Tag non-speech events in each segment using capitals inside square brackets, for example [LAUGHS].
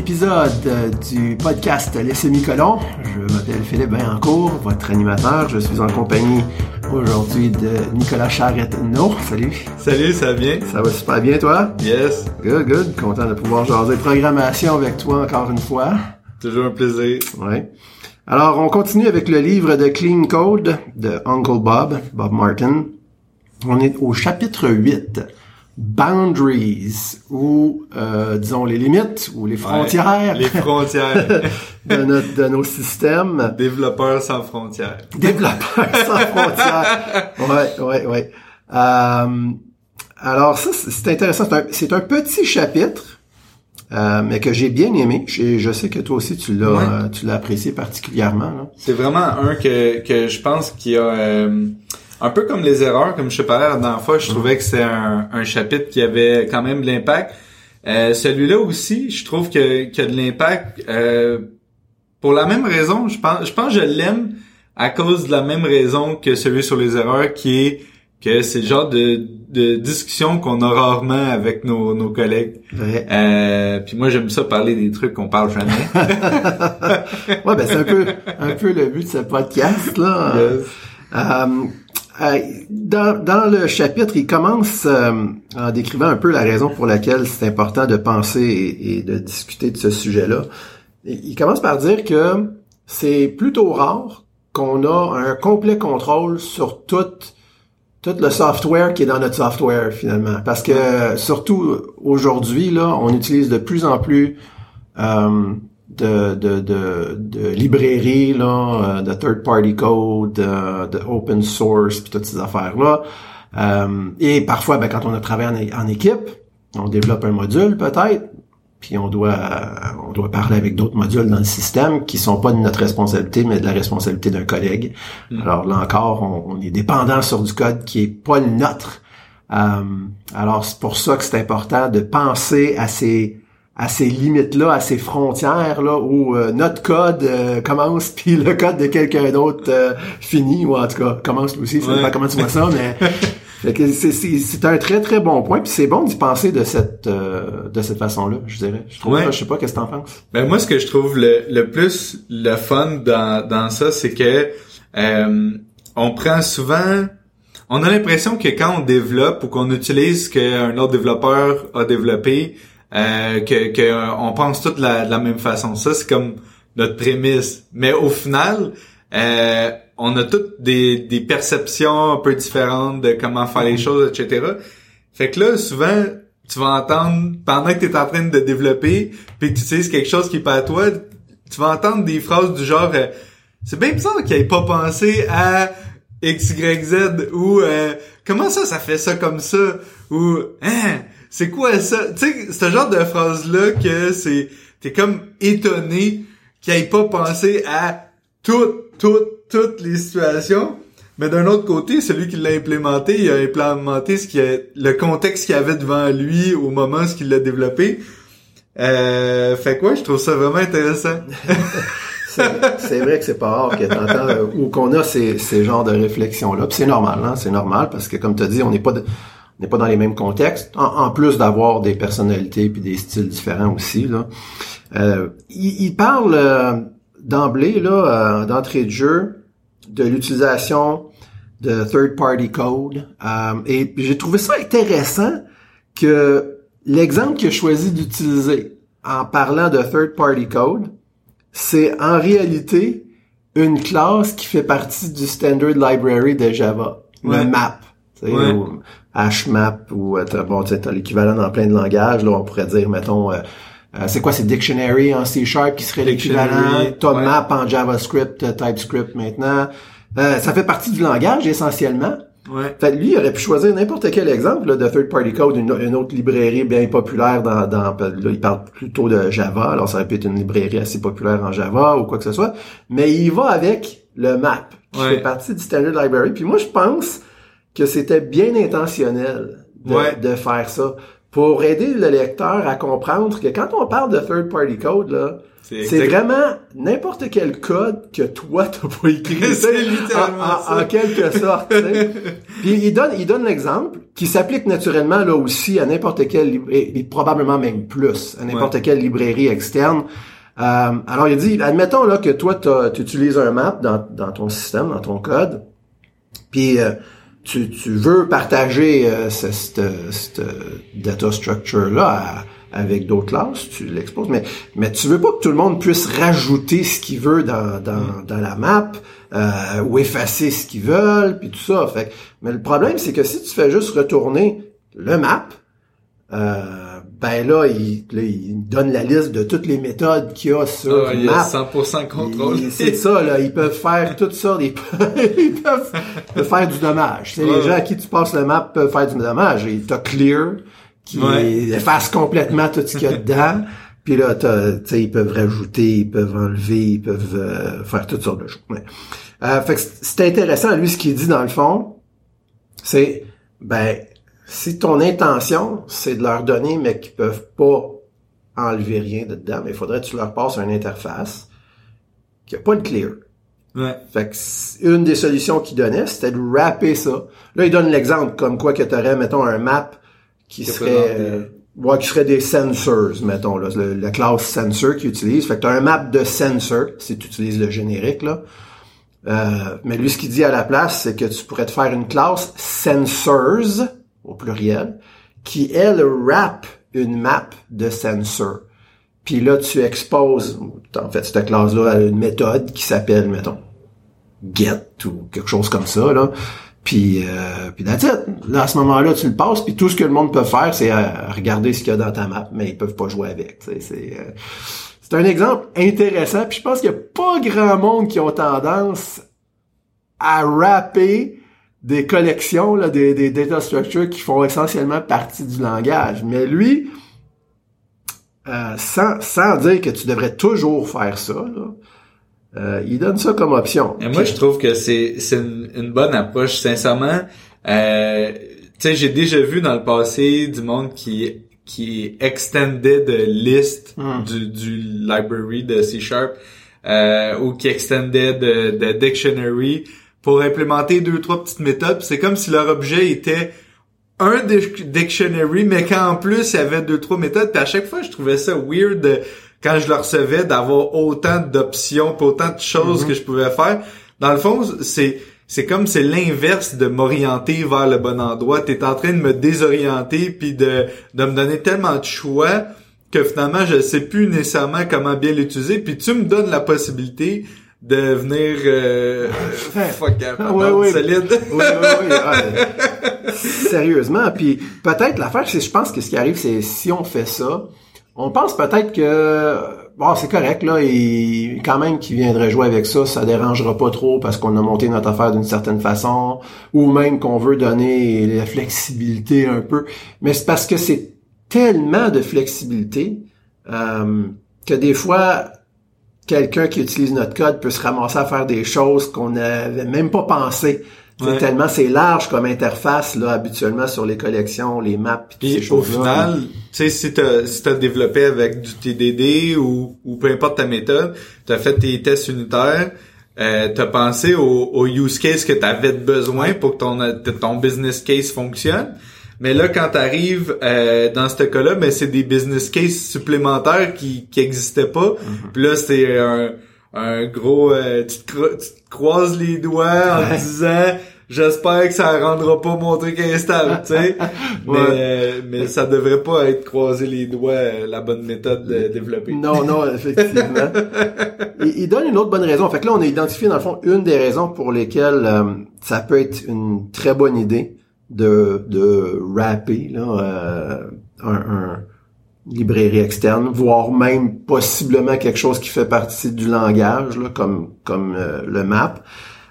épisode du podcast Les Semi-Colons. Je m'appelle Philippe Bayancourt, votre animateur. Je suis en compagnie aujourd'hui de Nicolas Charrette-No. Salut. Salut, ça va bien? Ça va super bien, toi? Yes. Good, good. Content de pouvoir jaser programmation avec toi encore une fois. Toujours un plaisir. Ouais. Alors, on continue avec le livre de Clean Code de Uncle Bob, Bob Martin. On est au chapitre 8 boundaries ou euh, disons les limites ou les frontières les frontières. [LAUGHS] de, notre, de nos systèmes. Développeurs sans frontières. Développeurs sans frontières. [LAUGHS] Ouais ouais ouais. Euh, alors ça c'est intéressant. C'est un, un, petit chapitre euh, mais que j'ai bien aimé. Je, je, sais que toi aussi tu l'as ouais. tu l'as apprécié particulièrement c'est vraiment un que que je pense qu'il y a euh, un peu comme les erreurs, comme je te parlais la dernière fois, je trouvais que c'est un, un, chapitre qui avait quand même de l'impact. Euh, celui-là aussi, je trouve que, qu'il a de l'impact euh, pour la même raison. Je pense, je pense que je l'aime à cause de la même raison que celui sur les erreurs, qui est que c'est le genre de, de discussion qu'on a rarement avec nos, nos collègues. Ouais. Euh, puis moi j'aime ça parler des trucs qu'on parle jamais. [LAUGHS] ouais, ben c'est un peu un peu le but de ce podcast là. Yes. Euh, dans, dans, le chapitre, il commence euh, en décrivant un peu la raison pour laquelle c'est important de penser et, de discuter de ce sujet-là. Il commence par dire que c'est plutôt rare qu'on a un complet contrôle sur tout, tout le software qui est dans notre software finalement. Parce que surtout aujourd'hui, là, on utilise de plus en plus euh, de, de, de, de librairies, là, de third party code, de, de open source, puis toutes ces affaires-là. Euh, et parfois, ben, quand on a travaillé en, en équipe, on développe un module peut-être, puis on doit on doit parler avec d'autres modules dans le système qui sont pas de notre responsabilité, mais de la responsabilité d'un collègue. Mm. Alors là encore, on, on, est dépendant sur du code qui est pas le nôtre. Euh, alors c'est pour ça que c'est important de penser à ces à ces limites-là, à ces frontières-là où euh, notre code euh, commence [LAUGHS] puis le code de quelqu'un d'autre euh, finit, ou en tout cas commence lui aussi, ça Ouais. pas comment tu vois ça, mais [LAUGHS] c'est un très très bon point, puis c'est bon d'y penser de cette euh, de cette façon-là, je dirais. Je trouve, Ouais. je sais pas, qu'est-ce que t'en penses? Ben moi, ce que je trouve le, le plus le fun dans, dans ça, c'est que euh, on prend souvent, on a l'impression que quand on développe ou qu'on utilise ce qu'un autre développeur a développé, euh, que, que euh, on pense tout de la, de la même façon. Ça, c'est comme notre prémisse. Mais au final, euh, on a toutes des, des perceptions un peu différentes de comment faire les choses, etc. Fait que là, souvent, tu vas entendre, pendant que tu es en train de développer, puis que tu utilises quelque chose qui est pas à toi, tu vas entendre des phrases du genre euh, C'est bien bizarre qu'il ait pas pensé à X, Y, Z ou euh, Comment ça, ça fait ça comme ça? Ou Hein? C'est quoi ça? Tu sais, ce genre de phrase-là que c'est. T'es comme étonné qu'il ait pas pensé à toutes, toutes, toutes les situations. Mais d'un autre côté, celui qui l'a implémenté, il a implémenté ce qui a, le contexte qu'il avait devant lui au moment où il l'a développé. Euh, fait quoi, je trouve ça vraiment intéressant. [LAUGHS] C'est, vrai que c'est pas rare que t'entends euh, ou qu'on a ces, ces genres de réflexions-là. Puis c'est normal, hein? C'est normal parce que comme tu as dit, on n'est pas de- n'est pas dans les mêmes contextes. En, en plus d'avoir des personnalités puis des styles différents aussi. Là. Euh, il, il parle euh, d'emblée, là, euh, d'entrée de jeu, de l'utilisation de third-party code. Euh, et j'ai trouvé ça intéressant que l'exemple qu'il a choisi d'utiliser en parlant de third-party code, c'est en réalité une classe qui fait partie du standard library de Java, Ouais. le map, Ouais. ou HMAP ou euh, t'as- bon, tu sais, t'as l'équivalent dans plein de langages. Là, on pourrait dire, mettons, euh, euh, c'est quoi, c'est dictionary en C Sharp qui serait l'équivalent? T'as ouais. map en JavaScript, TypeScript maintenant. Euh, ça fait partie du langage essentiellement. Ouais. Fait que lui, il aurait pu choisir n'importe quel exemple là, de third-party code, une, une autre librairie bien populaire dans, dans là, il parle plutôt de Java, alors ça aurait pu être une librairie assez populaire en Java ou quoi que ce soit, mais il va avec le map, qui Ouais. fait partie du standard library. Puis moi, je pense que c'était bien intentionnel de, Ouais. de faire ça, pour aider le lecteur à comprendre que quand on parle de third party code, là, c'est vraiment n'importe quel code que toi t'as pas écrit. [LAUGHS] c'est littéralement en, ça. en, quelque sorte. [LAUGHS] Puis il donne, il donne l'exemple qui s'applique naturellement là aussi à n'importe quelle librairie, et probablement même plus à n'importe Ouais. quelle librairie externe. Euh, alors il dit, admettons là que toi tu utilises un map dans, dans ton système, dans ton code, puis euh, tu, tu veux partager euh, ce- cette, cette data structure là avec d'autres classes, tu l'exposes, mais mais tu veux pas que tout le monde puisse rajouter ce qu'il veut dans, dans, dans la map euh, ou effacer ce qu'ils veulent, puis tout ça. Fait mais le problème c'est que si tu fais juste retourner le map, euh, ben là il, là, il donne la liste de toutes les méthodes qu'il y a sur Ah, il y a map. 100% contrôle. C'est ça, là. Ils peuvent faire tout ça. [LAUGHS] Ils peuvent, ils peuvent faire du dommage. C'est les Ouais. gens à qui tu passes le map peuvent faire du dommage. Et t'as Clear qui Ouais. efface complètement tout ce qu'il y a dedans. [LAUGHS] Puis là, t'as, ils peuvent rajouter, ils peuvent enlever, ils peuvent euh, faire toutes sortes de choses. Ouais. Euh, fait que c'est intéressant, lui, ce qu'il dit dans le fond, c'est, ben, si ton intention, c'est de leur donner, mais qu'ils peuvent pas enlever rien de dedans, mais il faudrait que tu leur passes une interface qui a pas de clear. Ouais. Fait que une des solutions qu'il donnait, c'était de wrapper ça. Là, il donne l'exemple comme quoi que tu aurais, mettons, un map qui serait euh, ouais, qui serait des sensors, mettons, là, le- la classe sensor qu'il utilise. Fait que tu as un map de sensor, si tu utilises le générique, là. Euh, mais lui, ce qu'il dit à la place, c'est que tu pourrais te faire une classe sensors, au pluriel, qui, elle, wrap une map de sensor. Puis là, tu exposes, en fait, cette classe-là à une méthode qui s'appelle, mettons, get ou quelque chose comme ça, là. Puis, euh, puis that's. Là, à ce moment-là, tu le passes, puis tout ce que le monde peut faire, c'est euh, regarder ce qu'il y a dans ta map, mais ils peuvent pas jouer avec. C'est euh, c'est un exemple intéressant, puis je pense qu'il y a pas grand monde qui ont tendance à rapper des collections, là, des, des data structures qui font essentiellement partie du langage. Mais lui, euh, sans, sans dire que tu devrais toujours faire ça, là, euh, il donne ça comme option. Et moi, je trouve que c'est c'est une, une bonne approche. Sincèrement, euh, tu sais, j'ai déjà vu dans le passé du monde qui qui extendait de liste Mm. du, du library de C Sharp euh, ou qui extendait de, de dictionary pour implémenter deux trois petites méthodes. C'est comme si leur objet était un dic- dictionary, mais qu'en plus il y avait deux trois méthodes. Puis à chaque fois, je trouvais ça weird quand je le recevais d'avoir autant d'options, autant de choses que je pouvais faire. Dans le fond, c'est c'est comme c'est l'inverse de m'orienter vers le bon endroit. T'es en train de me désorienter puis de de me donner tellement de choix que finalement je sais plus nécessairement comment bien l'utiliser. Puis tu me donnes la possibilité de venir euh, fuck Ah, ouais, ouais. solide. oui, oui, oui. Sérieusement. Puis peut-être l'affaire, c'est je pense que ce qui arrive, c'est si on fait ça, on pense peut-être que bon, c'est correct là, et quand même qu'il viendrait jouer avec ça, ça dérangera pas trop parce qu'on a monté notre affaire d'une certaine façon, ou même qu'on veut donner la flexibilité un peu. Mais c'est parce que c'est tellement de flexibilité euh, que des fois quelqu'un qui utilise notre code peut se ramasser à faire des choses qu'on n'avait même pas pensé. Ouais. Tellement c'est large comme interface là habituellement sur les collections, les maps, pis toutes ces au final, tu sais, si t'as si t'as développé avec du TDD ou, ou peu importe ta méthode, t'as fait tes tests unitaires, euh, t'as pensé au, au use case que t'avais besoin pour que ton ton business case fonctionne. Mais là, quand t'arrives euh, dans ce cas-là, ben c'est des business cases supplémentaires qui qui existaient pas. Puis là, c'est un un gros, euh, tu, te cro- tu te croises les doigts en Ouais. disant j'espère que ça rendra pas mon truc instable, tu sais. [LAUGHS] Mais, euh, mais ça devrait pas être croiser les doigts euh, la bonne méthode de développer. Non, non, effectivement. [LAUGHS] il, il donne une autre bonne raison. Fait que là, on a identifié, dans le fond, une des raisons pour lesquelles euh, ça peut être une très bonne idée de, de rapper là, euh, un, un librairie externe, voire même possiblement quelque chose qui fait partie du langage, là, comme, comme euh, le map.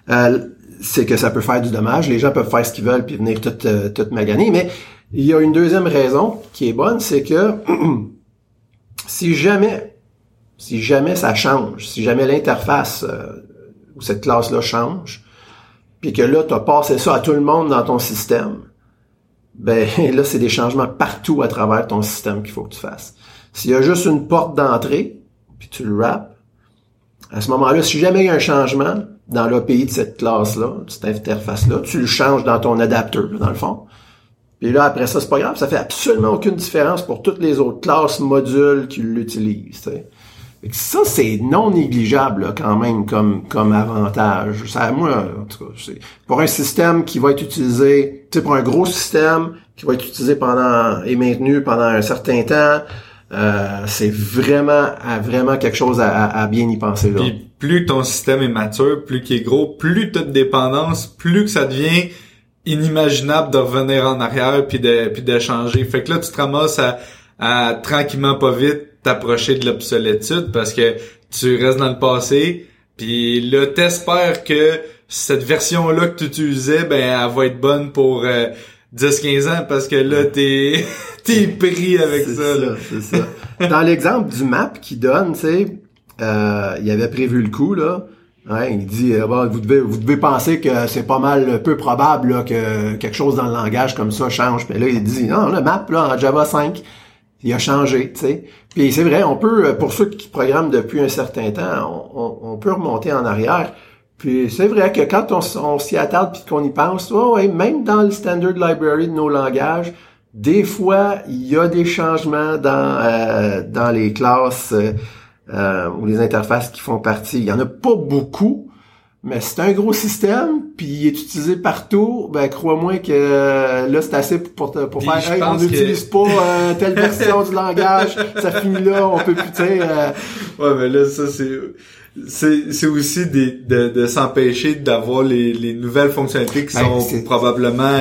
Euh, c'est que ça peut faire du dommage. Les gens peuvent faire ce qu'ils veulent puis venir tout, tout maganer. Mais il y a une deuxième raison qui est bonne, c'est que [CLEARS THROAT] si jamais, si jamais ça change, si jamais l'interface ou cette classe-là change, puis que là, tu as passé ça à tout le monde dans ton système, ben [LAUGHS] là, c'est des changements partout à travers ton système qu'il faut que tu fasses. S'il y a juste une porte d'entrée, puis tu le wraps, à ce moment-là, si jamais il y a un changement dans l'API de cette classe-là, de cette interface-là, tu le changes dans ton adapteur, dans le fond. Puis là, après ça, c'est pas grave, ça fait absolument aucune différence pour toutes les autres classes, modules qui l'utilisent. Ça, c'est non négligeable quand même comme comme avantage. Ça, moi, en tout cas, c'est pour un système qui va être utilisé, sais, pour un gros système qui va être utilisé pendant et maintenu pendant un certain temps, euh, c'est vraiment vraiment quelque chose à, bien y penser là. Puis plus ton système est mature, plus qu'il est gros, plus tu de dépendance, plus que ça devient inimaginable de revenir en arrière puis de puis de changer. Fait que là tu te ramasses à, à tranquillement pas vite t'approcher de l'obsolétude parce que tu restes dans le passé puis là t'espères que cette version là que tu utilisais ben elle va être bonne pour 10 15 ans parce que là t'es [LAUGHS] t'es pris avec ça, c'est ça. Dans l'exemple du map qui donne, tu sais, euh, il avait prévu le coup là. Ouais, il dit euh, vous devez vous devez penser que c'est pas mal peu probable que quelque chose dans le langage comme ça change. Mais là il dit non, le map là en Java 5, il a changé, tu sais. Puis c'est vrai, on peut pour ceux qui programment depuis un certain temps, on, peut remonter en arrière. Puis c'est vrai que quand on, s'y attarde puis qu'on y pense, ouais, même dans le standard library de nos langages, des fois il y a des changements dans euh, dans les classes euh, ou les interfaces qui font partie. Il y en a pas beaucoup, mais c'est un gros système, puis il est utilisé partout. Ben crois-moi que euh, là c'est assez pour pour, faire. Hey, on n'utilise pas euh, telle version du langage, ça finit là, on peut plus euh... Ouais, mais là ça c'est c'est c'est aussi des, de, de s'empêcher d'avoir les, les nouvelles fonctionnalités qui sont probablement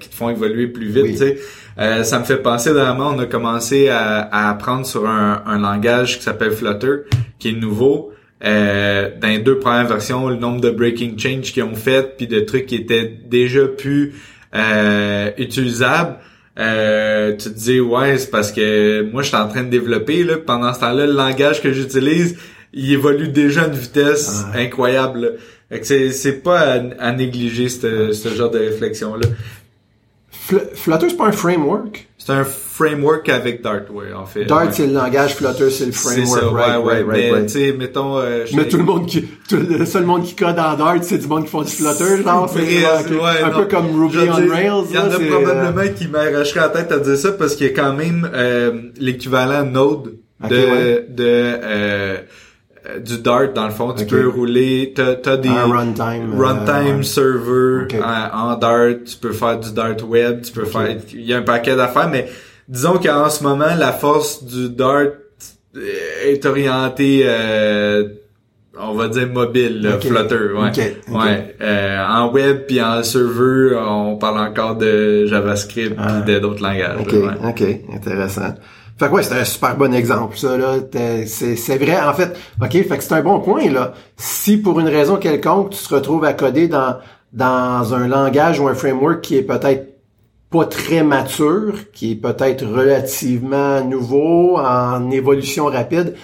qui te font évoluer plus vite, tu sais. Euh, ça me fait penser dernièrement, on a commencé à, à apprendre sur un, un langage qui s'appelle Flutter, qui est nouveau. Euh, dans les deux premières versions, le nombre de breaking change qu'ils ont fait, puis de trucs qui étaient déjà plus euh, utilisables. Euh, tu te dis ouais c'est parce que moi je suis en train de développer là pendant ce temps-là le langage que j'utilise il évolue déjà à une vitesse ah. incroyable c'est c'est pas à, à négliger ce, ce genre de réflexion là Flutter, c'est pas un framework? C'est un framework avec Dart, ouais, en fait. Dart, c'est le langage, Flutter, c'est le framework. C'est ça, right, ouais, mais, mettons... Euh, mais tout le monde qui... Tout, le seul monde qui code en Dart, c'est du monde qui font du Flutter, genre. C'est ouais, un peu comme Ruby on Rails. Il y en a probablement euh... qui m'arracheraient la tête à dire ça parce qu'il y a quand même euh, l'équivalent Node de... de euh, du Dart dans le fond tu peux rouler t'as as des runtime euh, runtime server en, Dart tu peux faire du Dart web tu peux faire il y a un paquet d'affaires mais disons qu'en ce moment la force du Dart est orientée euh, on va dire mobile Flutter ouais. Ouais euh, en web puis en serveur on parle encore de JavaScript ah. et d'autres langages ok ok intéressant fait que ouais, c'est un super bon exemple, ça, là. C'est vrai, en fait, OK, fait que c'est un bon point, là. Si pour une raison quelconque, tu te retrouves à coder dans, dans un langage ou un framework qui est peut-être pas très mature, qui est peut-être relativement nouveau, en évolution rapide,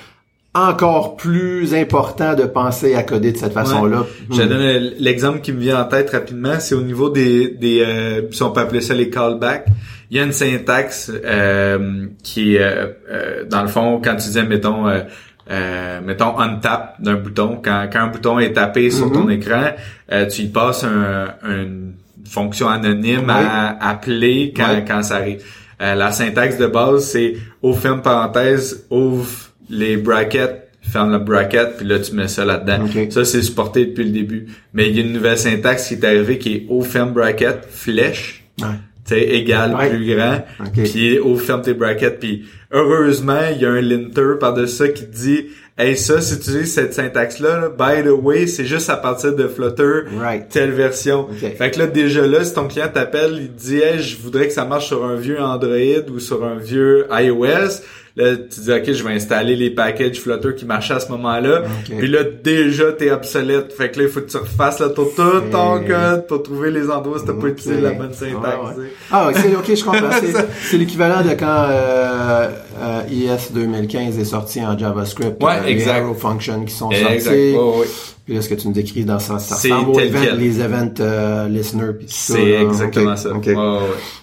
encore plus important de penser à coder de cette façon-là. Je vais donner l'exemple qui me vient en tête rapidement, c'est au niveau des, des euh, si on peut appeler ça les callbacks il y a une syntaxe euh, qui euh, euh, dans le fond, quand tu disais, mettons, euh, mettons on tap d'un bouton, quand, quand un bouton est tapé sur ton mm-hmm. écran, tu y passes un, une fonction anonyme à appeler quand, quand ça arrive. la syntaxe de base, c'est ouvre ferme parenthèse, ouvre les brackets ferme le bracket, puis là, tu mets ça là-dedans. Ça, c'est supporté depuis le début. Mais il y a une nouvelle syntaxe qui est arrivée qui est ouvre ferme bracket, flèche. Ouais tu égal, plus grand, puis au ferme tes brackets, puis heureusement, il y a un linter par-dessus ça qui te dit Hey, ça, si tu utilises cette syntaxe-là, by the way, c'est juste à partir de Flutter, telle version. Fait que là, déjà là, si ton client t'appelle, il te dit Hey, je voudrais que ça marche sur un vieux Android ou sur un vieux iOS, Là, tu dis, OK, je vais installer les packages Flutter qui marchaient à ce moment-là. Puis là, déjà, t'es obsolète. Fait que là, il faut que tu refasses là, tout, ton code pour trouver les endroits si t'as pas utilisé la bonne syntaxe. Ah, ok, ok, je comprends. [LAUGHS] C'est l'équivalent de quand euh, euh, IS 2015 est sorti en JavaScript. Ouais, euh, exact. Les arrow functions qui sont Exact. sortis. Ouais, ouais. Puis là, ce que tu me décris dans ça, ça C'est ressemble aux event- les event euh, listeners tout. C'est exactement ça. ok. Ouais, ouais,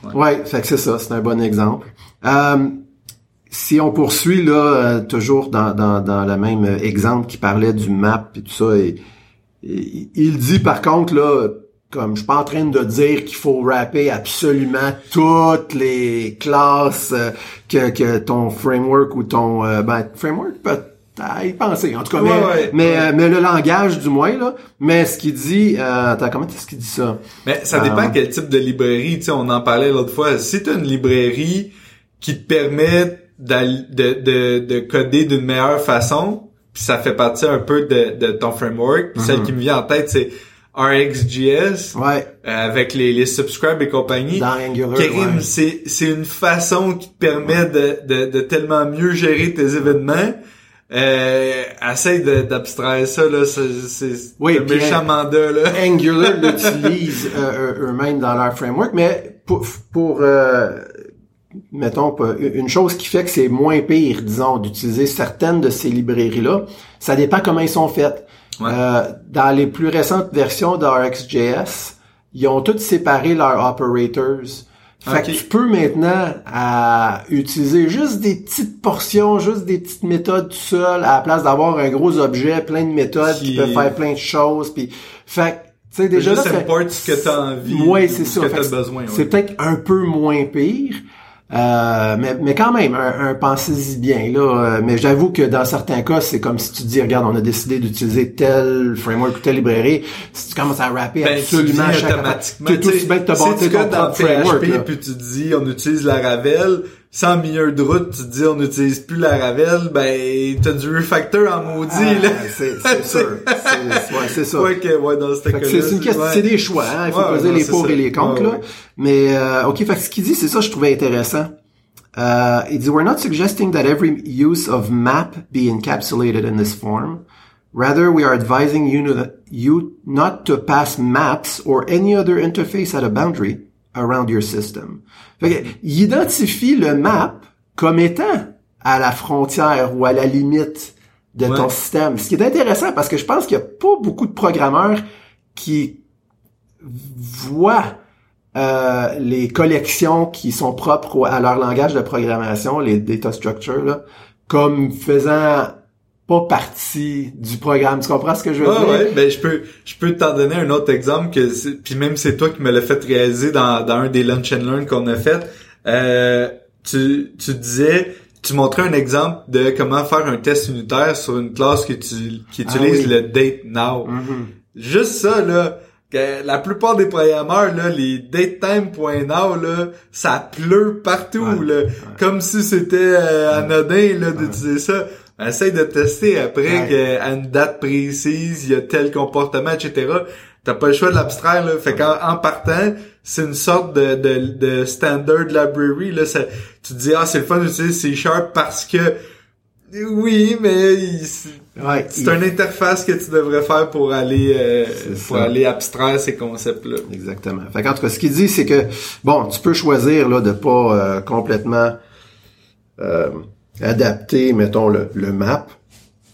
ouais. Ouais, fait que c'est ça, c'est un bon exemple. Euh, si on poursuit là, euh, toujours dans, dans, dans le même exemple qui parlait du map et tout ça, et, et- il dit par contre là, comme je suis pas en train de dire qu'il faut rapper absolument toutes les classes euh, que, que ton framework ou ton euh, ben, framework peut à y penser en tout cas Ouais, mais, ouais, mais, ouais. euh, mais le langage du moins là mais ce qu'il dit euh, attends comment est-ce qu'il dit ça? Mais ça dépend quel type de librairie. Tu sais, on en parlait l'autre fois. Si t'as une librairie qui te permet de, de, de coder d'une meilleure façon, puis ça fait partie un peu de, de ton framework. Puis Celle qui me vient en tête, c'est RxJS ouais euh, avec les, les subscribe et compagnie. dans Angular ouais. c'est c'est une façon qui te permet de, de, de tellement mieux gérer tes événements. Euh, essaye d'abstraire ça là, c'est Oui, méchant mandat là. [LAUGHS] Angular l'utilise euh, eux- eux-mêmes dans leur framework, mais pour, pour euh, mettons, pas- une chose qui fait que c'est moins pire, disons, d'utiliser certaines de ces librairies-là, ça dépend comment ils sont faites. Ouais. Euh, dans les plus récentes versions de RxJS, ils ont toutes séparé leurs operators. Fait que tu peux maintenant à utiliser juste des petites portions, juste des petites méthodes tout seul, à la place d'avoir un gros objet, plein de méthodes qui, Qui- peuvent faire plein de choses. Puis, fait que, tu sais, déjà là, ce que t'as envie. Ouais, c'est ce ça. que t'as. C'est peut-être un peu moins pire. Euh, mais, mais quand même, un, un pensez-y bien là. Euh, mais j'avoue que dans certains cas, c'est comme si tu dis, regarde, on a décidé d'utiliser tel framework ou telle librairie. Si tu commences à rapper Ben, tu absolument à chaque automatiquement. tu es tout tu aussi bien de te tu ton framework. PHP puis tu dis on utilise la Ravel, sans milieu de route, tu te dis on n'utilise plus la Ravel, ben t'as du refactor en maudit Ah, là. [LAUGHS] c'est c'est [LAUGHS] sûr. C'est ouais, c'est ça. Ouais, que, ouais, dans c'est une question, ouais. c'est des choix, hein. Il faut Ouais, peser non, les pour ça. et les contre, là. Mais, euh, ok, fait que ce qu'il dit, c'est ça, je trouvais intéressant. Euh, il dit, we're not suggesting that every use of map be encapsulated in this form. Rather, we are advising you, you not to pass maps or any other interface at a boundary around your system. Fait que, il identifie le map comme étant à la frontière ou à la limite de ton système. Ce qui est intéressant parce que je pense qu'il y a pas beaucoup de programmeurs qui voient euh, les collections qui sont propres à leur langage de programmation, les data structures, là, comme faisant pas partie du programme. Tu comprends ce que je veux dire? ouais, ben je peux je peux t'en donner un autre exemple que c'est- puis même c'est toi qui me l'as fait réaliser dans, dans un des lunch and learn qu'on a fait. Euh, tu tu disais tu montrais un exemple de comment faire un test unitaire sur une classe qui, tu, qui Ah utilise oui. le date now. Mhm. Juste ça là, que la plupart des programmeurs là, les datetime.now là, ça pleut partout Ouais, là, comme si c'était euh, anodin là d'utiliser ça. Essaye de tester après Ouais. que à une date précise, il y a tel comportement, etc. T'as pas le choix de l'abstraire, là. Fait qu'en en partant, c'est une sorte de, de, de standard library, là. Ça, tu te dis, ah, c'est le fun d'utiliser C Sharp parce que, oui, mais Ouais, c'est il- une interface que tu devrais faire pour aller, euh, pour ça. aller abstraire ces concepts-là. Exactement. Fait qu'en tout cas, ce qu'il dit, c'est que, bon, tu peux choisir, là, de pas euh, complètement euh, adapter, mettons, le, le map,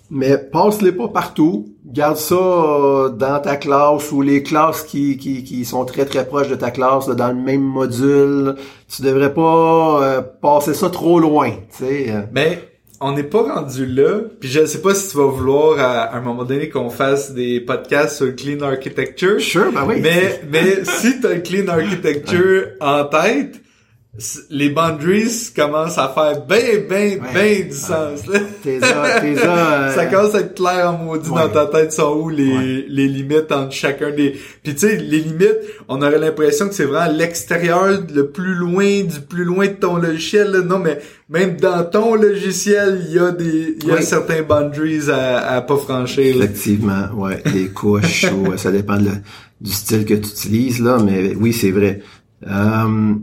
mais passe-les pas partout. Garde ça euh, dans ta classe ou les classes qui, qui, qui sont très très proches de ta classe, là, dans le même module. Tu devrais pas euh, passer ça trop loin, tu sais. euh. Mais on n'est pas rendu là. Puis je sais pas si tu vas vouloir à, à un moment donné qu'on fasse des podcasts sur clean architecture. Sure, ben oui. Mais mais si t'as le clean architecture en tête, les boundaries commencent à faire ben ben Ouais. ben du sens. Là. T'es là, t'es là, [LAUGHS] euh, Ça commence à être clair en maudit Ouais. dans ta tête sont où les, Ouais. les limites entre chacun des. Puis tu sais, les limites, on aurait l'impression que c'est vraiment l'extérieur, le plus loin du plus loin de ton logiciel. là. Non, mais même dans ton logiciel, il y a des il y a certains boundaries à, à pas franchir. là. Effectivement, ouais, des couches [LAUGHS] ou euh, ça dépend de du style que tu utilises là, mais oui, c'est vrai. Euh,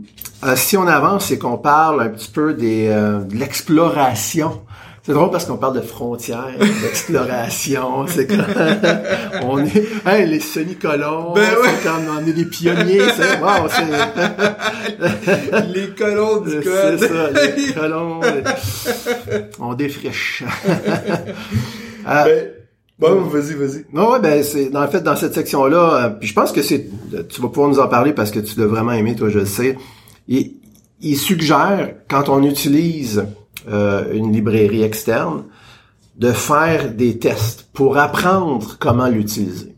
euh, si on avance et qu'on parle un petit peu des euh, de l'exploration, C'est drôle parce qu'on parle de frontières, [LAUGHS] d'exploration, c'est comme, [LAUGHS] on est, hey, les semi-colons, Ben ouais. c'est on est des pionniers, c'est, wow, c'est, [LAUGHS] les colons du c'est code. ça, les colons, on défriche. Ah, Ben, bon, vas-y, vas-y. Non, ouais, ben c'est en fait dans cette section-là, euh, puis je pense que c'est tu vas pouvoir nous en parler parce que tu l'as vraiment aimé, toi, je le sais. Il, il suggère quand on utilise euh, une librairie externe de faire des tests pour apprendre comment l'utiliser.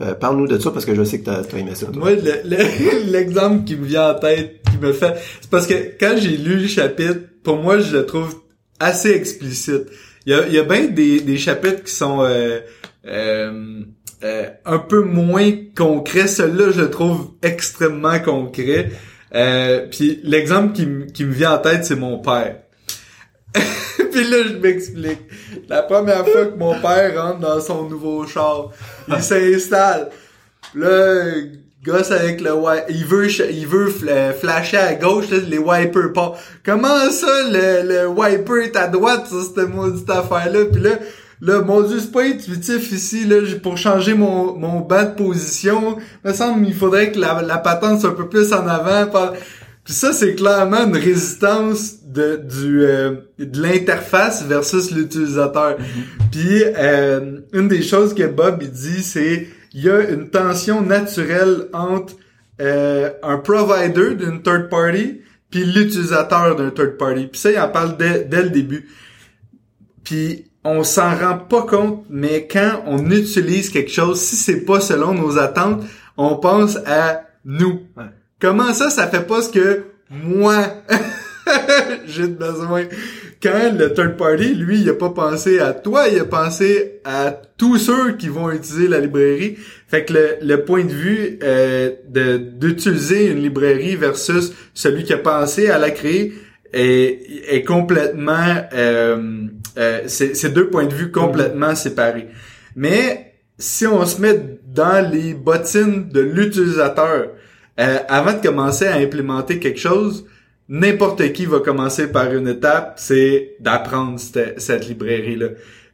Euh, Parle-nous de ça parce que je sais que t'as as aimé ça. toi. Moi, le- le- [LAUGHS] l'exemple qui me vient en tête, qui me fait, c'est parce que quand j'ai lu le chapitre, pour moi, je le trouve assez explicite. Il y a, y a bien des, des chapitres qui sont euh, euh, euh, un peu moins concrets. Celui-là, je le trouve extrêmement concret. Euh, puis l'exemple qui, qui me vient en tête, c'est mon père. [LAUGHS] Puis là, je m'explique. La première fois que mon père rentre dans son nouveau char, il s'installe. Là, gosse avec le. Il veut, il veut fla- flasher à gauche, là, les wipers pas. Comment ça, le, le wiper est à droite sur cette maudite affaire-là? Puis là, là, mon dieu, c'est pas intuitif ici, là, pour changer mon, mon banc de position. me semble qu'il faudrait que la, la patente soit un peu plus en avant. par- Puis ça, c'est clairement une résistance de, du, euh, de l'interface versus l'utilisateur. Puis euh, une des choses que Bob il dit, c'est il y a une tension naturelle entre euh, un provider d'une third party puis l'utilisateur d'un third party. Puis ça, il en parle dès, dès le début. Puis on s'en rend pas compte, mais quand on utilise quelque chose, si c'est pas selon nos attentes, on pense à nous. Ouais. Comment ça, ça fait pas ce que moi [LAUGHS] j'ai besoin? Quand le third party, lui, il a pas pensé à toi, il a pensé à tous ceux qui vont utiliser la librairie. Fait que le, le point de vue euh, de d'utiliser une librairie versus celui qui a pensé à la créer est, est complètement euh, euh, c'est c'est deux points de vue complètement séparés. Mais si on se met dans les bottines de l'utilisateur, euh, avant de commencer à implémenter quelque chose, n'importe qui va commencer par une étape, c'est d'apprendre cette, cette librairie-là.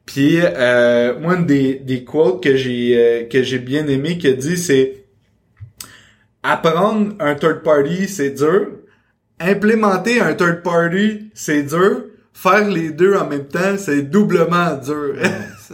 Puis euh, moi, une des, des quotes que j'ai euh, que j'ai bien aimé qui a dit, c'est apprendre un third party, c'est dur. Implémenter un third party, c'est dur. Faire les deux en même temps, c'est doublement dur.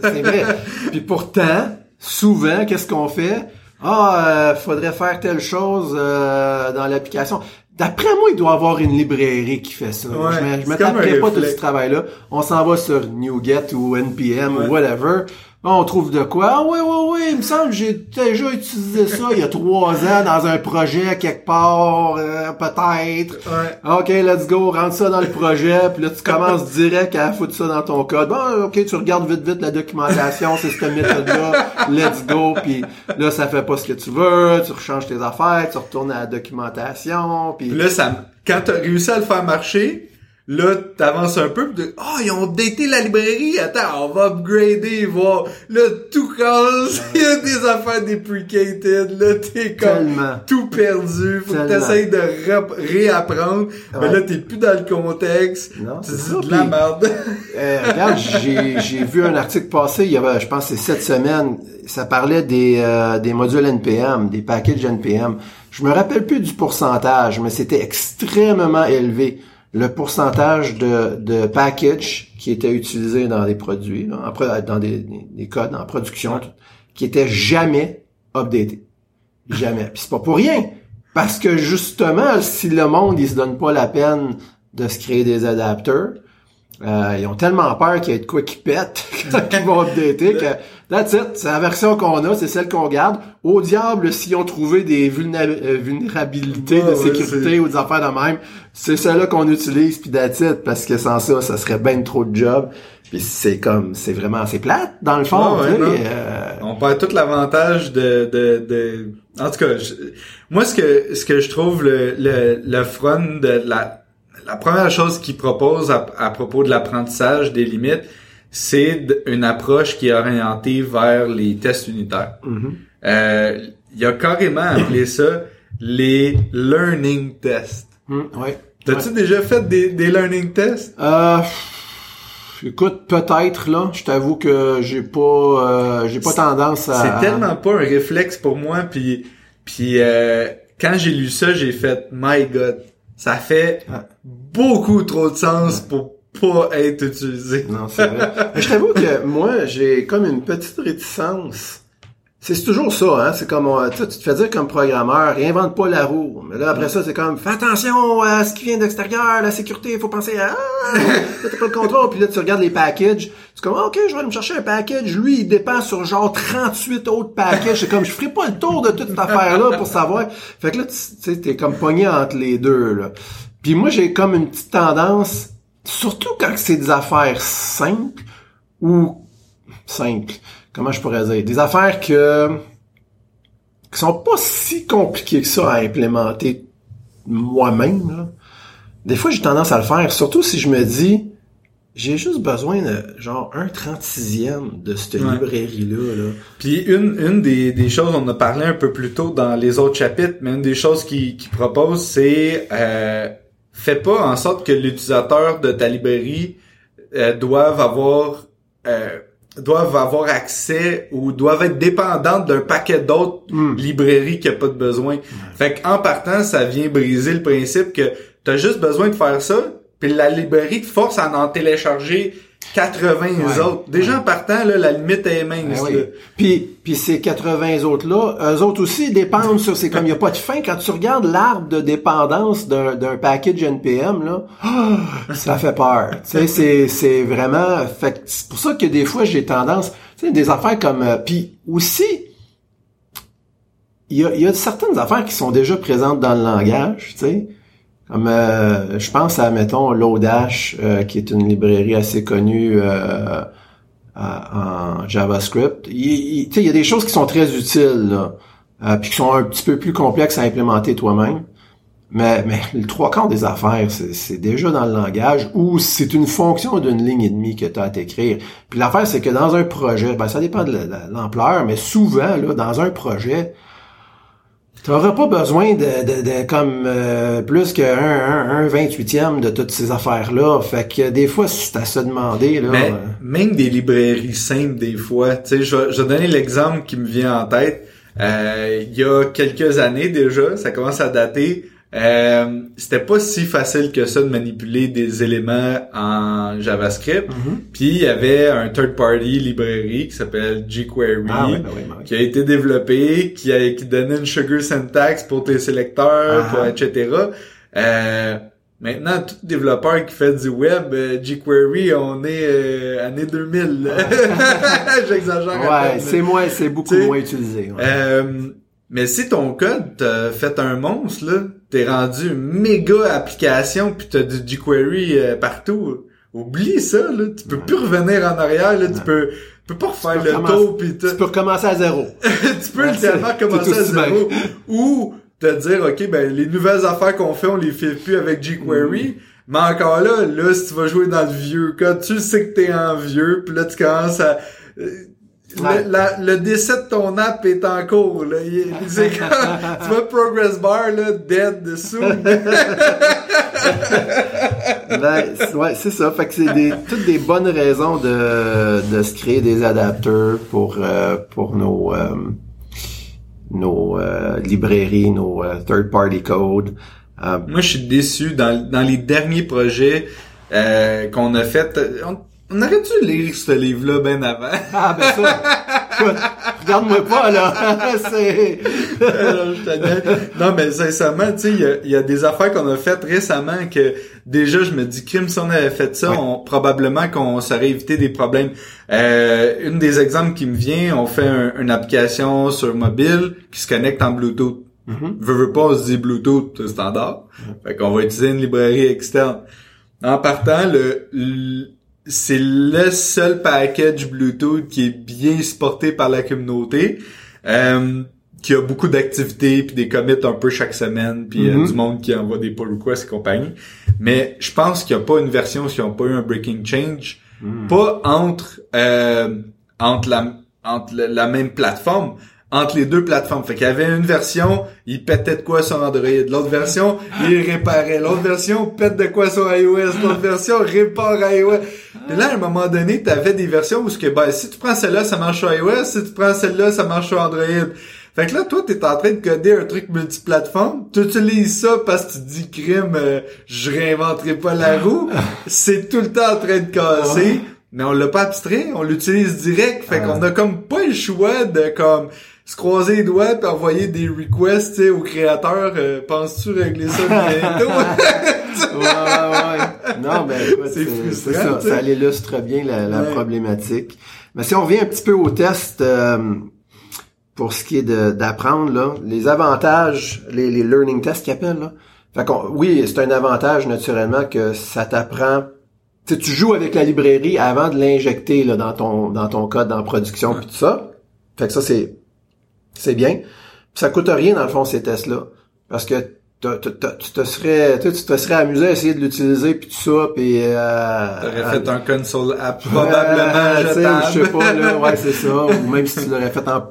C'est vrai. [LAUGHS] Puis pourtant, souvent, qu'est-ce qu'on fait? Ah, euh, faudrait faire telle chose euh, dans l'application. D'après moi, il doit y avoir une librairie qui fait ça. Ouais, je me, je me taperai pas tout ce travail-là. On s'en va sur NuGet ou NPM Ouais. ou whatever. On trouve de quoi? Ah oui, oui, oui, il me semble que j'ai déjà utilisé ça il y a trois ans dans un projet quelque part, euh, peut-être. Ouais. OK, let's go, rentre ça dans le projet, puis là, tu commences direct à foutre ça dans ton code. Bon, OK, tu regardes vite, vite la documentation, c'est cette méthode-là, let's go, puis là, ça fait pas ce que tu veux, tu rechanges tes affaires, tu retournes à la documentation, puis... Puis là, ça, quand t'as réussi à le faire marcher, là, t'avances un peu, pis de, ah, ils ont updaté la librairie, attends, on va upgrader, voir. Là, tout casse, [LAUGHS] il y a des affaires deprecated, là, t'es comme Tellement. tout perdu, faut que Tellement. t'essayes de réapprendre, mais là, t'es plus dans le contexte, Non, c'est de la merde. Euh, regarde, j'ai, vu un article passer, il y avait, je pense que c'est cette semaine, ça parlait des, euh, des modules NPM, des packages NPM. Je me rappelle plus du pourcentage, mais c'était extrêmement élevé. Le pourcentage de, de package qui était utilisé dans des produits, là, en pro- dans des, des- des codes, en production, tout, qui était jamais updaté. Jamais. Puis c'est pas pour rien. Parce que justement, si le monde, il se donne pas la peine de se créer des adapteurs, euh, ils ont tellement peur qu'il y ait de quoi qui pète [LAUGHS] quand ils vont updater que that's it, c'est la version qu'on a, c'est celle qu'on garde. Au diable, s'ils ont trouvé des euh, vulnérabilités Ouais, de sécurité ou des affaires de même, c'est celle-là qu'on utilise puis that's it, parce que sans ça, ça serait ben trop de job. Puis c'est comme, c'est vraiment, c'est plate dans le fond. Ouais, tu sais, euh, On perd tout l'avantage de, de, de... En tout cas, je- moi, ce que, ce que je trouve le, le, le fun de la, la première chose qu'il propose à, à propos de l'apprentissage des limites, c'est une approche qui est orientée vers les tests unitaires. mhm. Euh, il a carrément appelé ça les learning tests. Hum, ouais. T'as-tu déjà fait des, des learning tests? Euh, Écoute, peut-être là, je t'avoue que j'ai pas euh, j'ai pas tendance à C'est tellement pas un réflexe pour moi puis puis euh, quand j'ai lu ça, j'ai fait my god, ça fait beaucoup trop de sens pour pas être utilisé. Non, c'est vrai. [LAUGHS] Mais je t'avoue que moi, j'ai comme une petite réticence. C'est toujours ça, hein. C'est comme, euh, tu sais, tu te fais dire comme programmeur, réinvente pas la roue. Mais là, après ça, c'est comme, fais attention à ce qui vient d'extérieur, la sécurité, il faut penser à, ah, [LAUGHS] t'as pas le contrôle. Puis là, tu regardes les packages. C'est comme, ok, je vais aller me chercher un package. Lui, il dépend sur genre 38 autres packages. C'est comme, je ferai pas le tour de toute cette affaire-là pour savoir. Fait que là, tu tu sais, t'es comme pogné entre les deux, là. Puis moi, j'ai comme une petite tendance, surtout quand c'est des affaires simples ou simples. Comment je pourrais dire? Des affaires que qui sont pas si compliquées que ça à implémenter moi-même. Des fois, j'ai tendance à le faire, surtout si je me dis j'ai juste besoin de genre un 36e de cette Ouais. librairie-là. Là. Puis une, une des, des choses, on a parlé un peu plus tôt dans les autres chapitres, mais une des choses qu'il qui propose, c'est euh, fais pas en sorte que l'utilisateur de ta librairie euh, doive avoir euh, doivent avoir accès ou doivent être dépendantes d'un paquet d'autres Hmm. librairies qui a pas de besoin. Fait qu'en partant, ça vient briser le principe que t'as juste besoin de faire ça, puis la librairie te force à en télécharger 80 Ouais. autres. Déjà en partant, là, la limite est mince. Ben oui. là. Puis, puis ces 80 autres-là, eux autres aussi dépendent sur... C'est comme il n'y a pas de fin. Quand tu regardes l'arbre de dépendance d'un d'un package NPM, là, ça fait peur. Tu sais, c'est, c'est vraiment... C'est pour ça que des fois, j'ai tendance... Tu sais, des affaires comme... euh, puis aussi, il y a, il y a certaines affaires qui sont déjà présentes dans le langage, tu sais. Euh, je pense à, mettons, Lodash, euh, qui est une librairie assez connue... euh, en JavaScript. Il, il- il y a des choses qui sont très utiles, là, euh, puis qui sont un petit peu plus complexes à implémenter toi-même. Mais, mais le trois quarts des affaires, c'est déjà dans le langage ou c'est une fonction d'une ligne et demie que tu as à t'écrire. Puis l'affaire, c'est que dans un projet, ben ça dépend de la- la- l'ampleur, mais souvent, là, dans un projet, tu n'auras pas besoin de, de, de comme euh, plus qu'un un, un 28e de toutes ces affaires-là. Fait que des fois, c'est à se demander. Là, Mais euh, même des librairies simples, des fois, tu sais, je, vais- je vais donner l'exemple qui me vient en tête. Euh, il y a quelques années déjà, ça commence à dater. Euh, c'était pas si facile que ça de manipuler des éléments en JavaScript. mhm. Puis il y avait un third-party librairie qui s'appelle jQuery. Ah ben ben qui a été développé, qui a qui donnait une sugar syntax pour tes sélecteurs, Ah. pour, etc. Euh, maintenant, tout développeur qui fait du web, euh, jQuery, on est euh, année 2000. là. [LAUGHS] J'exagère. un Ouais, c'est moins, c'est beaucoup T'sais, moins utilisé. Mais si ton code t'a fait un monstre, là, t'es rendu une méga application puis t'as du jQuery euh, partout. Oublie ça, là. Tu peux plus revenir en arrière, là. Tu peux, tu peux pas refaire le tour pis Tu peux recommencer à zéro. [LAUGHS] tu peux littéralement commencer à zéro ou te dire ok ben les nouvelles affaires qu'on fait on les fait plus avec jQuery Mm. mais encore là là si tu vas jouer dans le vieux code tu sais que t'es en vieux puis là tu commences à euh, le, la- le décès de ton app est en cours là Il est- c'est [LAUGHS] comme- tu vois progress bar là dead dessous [LAUGHS] Ben, c'est- ouais, c'est ça. Fait que c'est des, toutes des bonnes raisons de, de se créer des adapteurs pour, euh, pour nos, euh, nos euh, librairies, nos euh, third-party code. Euh, moi je suis déçu dans, dans les derniers projets euh, qu'on a fait on, on aurait dû lire ce livre là ben avant? Ah, ben ça, [LAUGHS] regarde-moi pas, là. [LAUGHS] c'est... non, je t'admets. Non, mais sincèrement, tu sais, il y a, y a des affaires qu'on a faites récemment que déjà je me dis, Kim, si on avait fait ça, Ouais. on, probablement qu'on s'aurait évité des problèmes. Euh, une des exemples qui me vient, on fait un- une application sur mobile qui se connecte en Bluetooth. Mhm. Veux, veux pas, on se dit Bluetooth standard. Fait qu'on va utiliser une librairie externe. En partant, le, le- c'est le seul package Bluetooth qui est bien supporté par la communauté, euh, qui a beaucoup d'activités puis des commits un peu chaque semaine, puis euh, Mhm. du monde qui envoie des pull requests et compagnie. Mais je pense qu'il n'y a pas une version qui n'a pas eu un breaking change, Mm. pas entre euh, entre la entre la, la même plateforme, entre les deux plateformes. Fait qu'il y avait une version, il pétait de quoi sur Android. L'autre version, il réparait. L'autre version, pète de quoi sur iOS. L'autre [LAUGHS] version, répare iOS. Et là, à un moment donné, t'avais des versions où ce que, ben, si tu prends celle-là, ça marche sur iOS. Si tu prends celle-là, ça marche sur Android. Fait que là, toi, t'es en train de coder un truc multiplateforme. Tu utilises ça parce que tu te dis crime, euh, je réinventerai pas la [LAUGHS] roue. C'est tout le temps en train de casser. Mais on l'a pas abstrait, on l'utilise direct. Fait qu'on a comme pas le choix de comme se croiser les doigts et envoyer des requests aux créateurs. Euh, Penses-tu régler ça bientôt? [LAUGHS] ouais, ouais. Non, ben, c'est. Ça, ça illustre bien la, la problématique. Mais si on revient un petit peu au test, euh, pour ce qui est d'apprendre, là, les avantages, les, les learning tests qu'ils appellent, là. Fait qu'on, oui, c'est un avantage naturellement que ça t'apprend. Tu tu joues avec la librairie avant de l'injecter là, dans ton dans ton code dans production puis tout ça. Fait que ça c'est c'est bien. Puis ça coûte rien dans le fond ces tests là parce que tu te serais tu te serais amusé à essayer de l'utiliser puis tout ça puis euh, t'aurais fait un console app probablement je sais pas là [LAUGHS] ouais c'est ça ou même si tu l'aurais fait en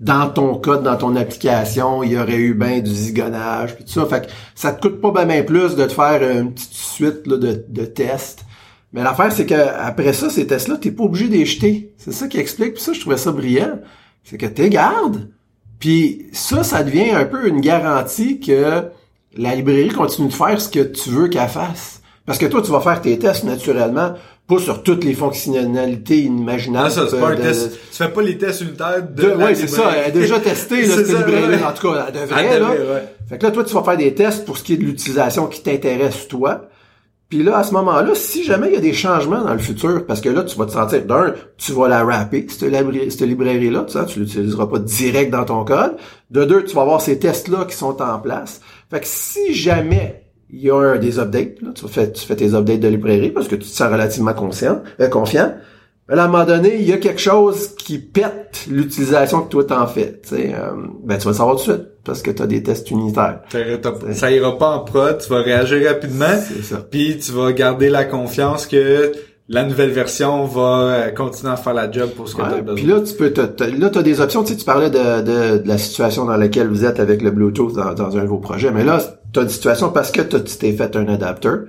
dans ton code, dans ton application, il y aurait eu bien du zigonnage, puis tout ça. Fait que ça te coûte pas bien plus de te faire une petite suite là, de, de tests. Mais l'affaire, c'est que après ça, ces tests-là, t'es pas obligé de les jeter. C'est ça qui explique. Puis ça, je trouvais ça brillant. C'est que t'es gardes. Puis ça, ça devient un peu une garantie que la librairie continue de faire ce que tu veux qu'elle fasse. Parce que toi, tu vas faire tes tests naturellement pas sur toutes les fonctionnalités inimaginables. Ça, c'est pas un test. Tu fais pas les tests unitaires de, de Ouais, c'est ça. Elle a déjà testé, là, [LAUGHS] cette librairie En tout cas, elle devrait, là. Fait que là, toi, tu vas faire des tests pour ce qui est de l'utilisation qui t'intéresse, toi. Puis là, à ce moment-là, si jamais il y a des changements dans le futur, parce que là, tu vas te sentir, d'un, tu vas la rapper, cette, librairie-là, tu sais, tu l'utiliseras pas direct dans ton code. De deux, tu vas avoir ces tests-là qui sont en place. Fait que si jamais il y a des updates. Là. Tu, fais, tu tes updates de librairie parce que tu te sens relativement conscient, euh, confiant. Mais à un moment donné, il y a quelque chose qui pète l'utilisation que toi t'en fais. sais, euh, ben tu vas le savoir tout de suite parce que tu as des tests unitaires. Ça ira pas en prod, tu vas réagir rapidement. Puis tu vas garder la confiance que la nouvelle version va euh, continuer à faire la job pour ce que tu as besoin. Puis là, tu peux, là, tu as des options. Tu, sais, tu parlais de, de, la situation dans laquelle vous êtes avec le Bluetooth dans, dans un de vos projets. Mais là, tu as une situation parce que tu t'es fait un adapteur.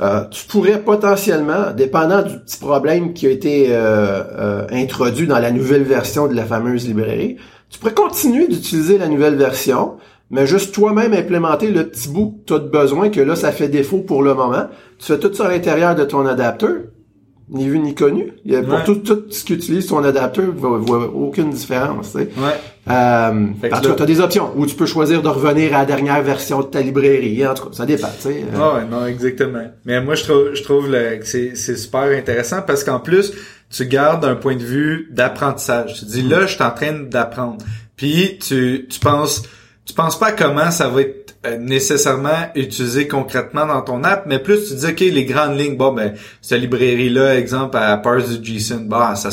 Euh, tu pourrais potentiellement, dépendant du petit problème qui a été euh, euh, introduit dans la nouvelle version de la fameuse librairie, tu pourrais continuer d'utiliser la nouvelle version, mais juste toi-même implémenter le petit bout que tu as besoin, que là, ça fait défaut pour le moment. Tu fais tout ça à l'intérieur de ton adapteur, ni vu ni connu. Il y a, Pour tout, tout ce qu'utilise ton adapteur, voit, voit aucune différence. Tu sais. Ouais. Euh, en tout cas, tu as des options où tu peux choisir de revenir à la dernière version de ta librairie. En tout cas, ça dépend. Tu sais. Ouais, non, exactement. Mais moi, je trouve, je trouve que c'est super intéressant parce qu'en plus, tu gardes un point de vue d'apprentissage. Tu dis là, je suis en train d'apprendre. Puis tu, tu penses, tu penses pas comment ça va être euh, nécessairement utilisé concrètement dans ton app, mais plus tu dis ok les grandes lignes, bon ben cette librairie là, exemple à parse du JSON, bah ça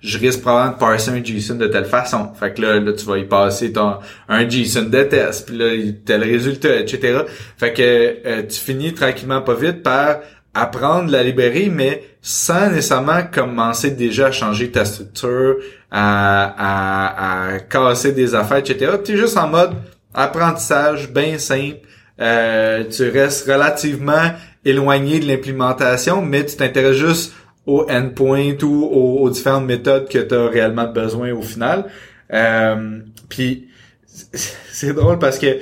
je risque probablement de parser un JSON de telle façon. Fait que là, là tu vas y passer ton un JSON de test, puis là tel résultat, etc. Fait que euh, tu finis tranquillement pas vite par apprendre la librairie, mais sans nécessairement commencer déjà à changer ta structure, à, à, à casser des affaires, etc. Tu es juste en mode apprentissage bien simple. Euh, tu restes relativement éloigné de l'implémentation, mais tu t'intéresses juste au endpoint ou aux, différentes méthodes que tu as réellement besoin au final. Euh, puis [LAUGHS] c'est drôle parce que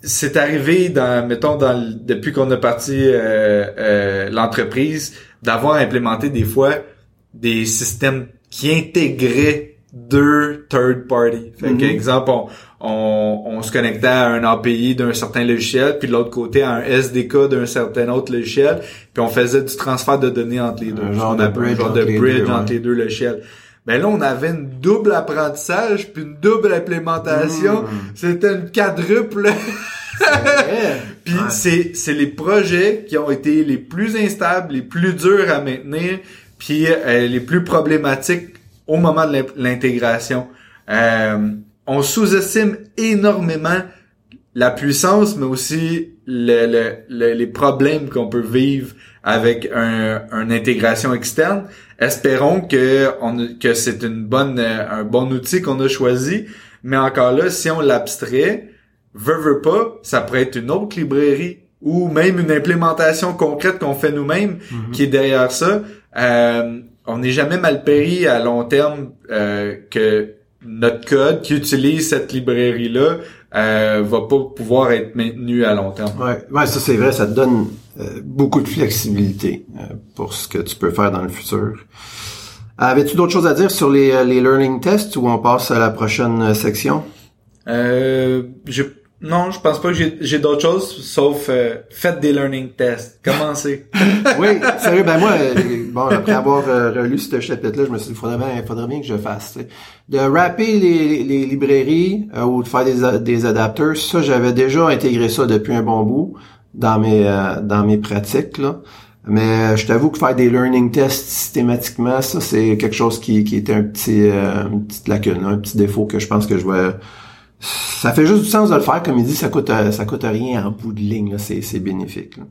c'est arrivé dans mettons dans depuis qu'on a parti euh, euh, l'entreprise d'avoir implémenté des fois des systèmes qui intégraient deux third party. Fait mm exemple, on, on, se connectait à un API d'un certain logiciel, puis de l'autre côté à un SDK d'un certain autre logiciel, puis on faisait du transfert de données entre les deux. Un genre, de bridge, entre, les deux, logiciels. Mais là, on avait une double apprentissage puis une double implémentation. Mm. C'était une quadruple. [LAUGHS] puis c'est c'est les projets qui ont été les plus instables, les plus durs à maintenir, puis euh, les plus problématiques au moment de l'intégration. Euh, on sous-estime énormément la puissance, mais aussi le, le, les problèmes qu'on peut vivre avec un, une intégration externe. Espérons que, on, que c'est une bonne, un bon outil qu'on a choisi. Mais encore là, si on l'abstrait, veut, veut pas, ça pourrait être une autre librairie ou même une implémentation concrète qu'on fait nous-mêmes Mhm. qui est derrière ça. Euh, on n'est jamais mal péri à long terme euh, que notre code qui utilise cette librairie-là euh, va pas pouvoir être maintenu à long terme. Ouais, ouais, ça c'est vrai, ça te donne euh, beaucoup de flexibilité euh, pour ce que tu peux faire dans le futur. Avais-tu d'autres choses à dire sur les, euh, les learning tests ou on passe à la prochaine section? Euh, je, non, je pense pas que j'ai, d'autres choses sauf euh, faites des learning tests. Commencez. [LAUGHS] Oui, sérieux, ben moi, euh, bon, après avoir euh, relu ce chapitre-là, je me suis dit, faudrait bien, faudrait bien que je fasse. De rapper les, les librairies euh, ou de faire des, des adapteurs, ça, j'avais déjà intégré ça depuis un bon bout dans mes, dans mes pratiques, là. Mais je t'avoue que faire des learning tests systématiquement, ça, c'est quelque chose qui, qui était un petit, une petite lacune, un petit défaut que je pense que je vais... Ça fait juste du sens de le faire, comme il dit, ça coûte euh, ça coûte rien en bout de ligne, c'est c'est bénéfique. là.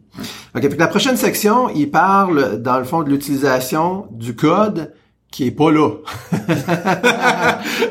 OK, fait que la prochaine section, il parle dans le fond de l'utilisation du code qui est pas là. [LAUGHS]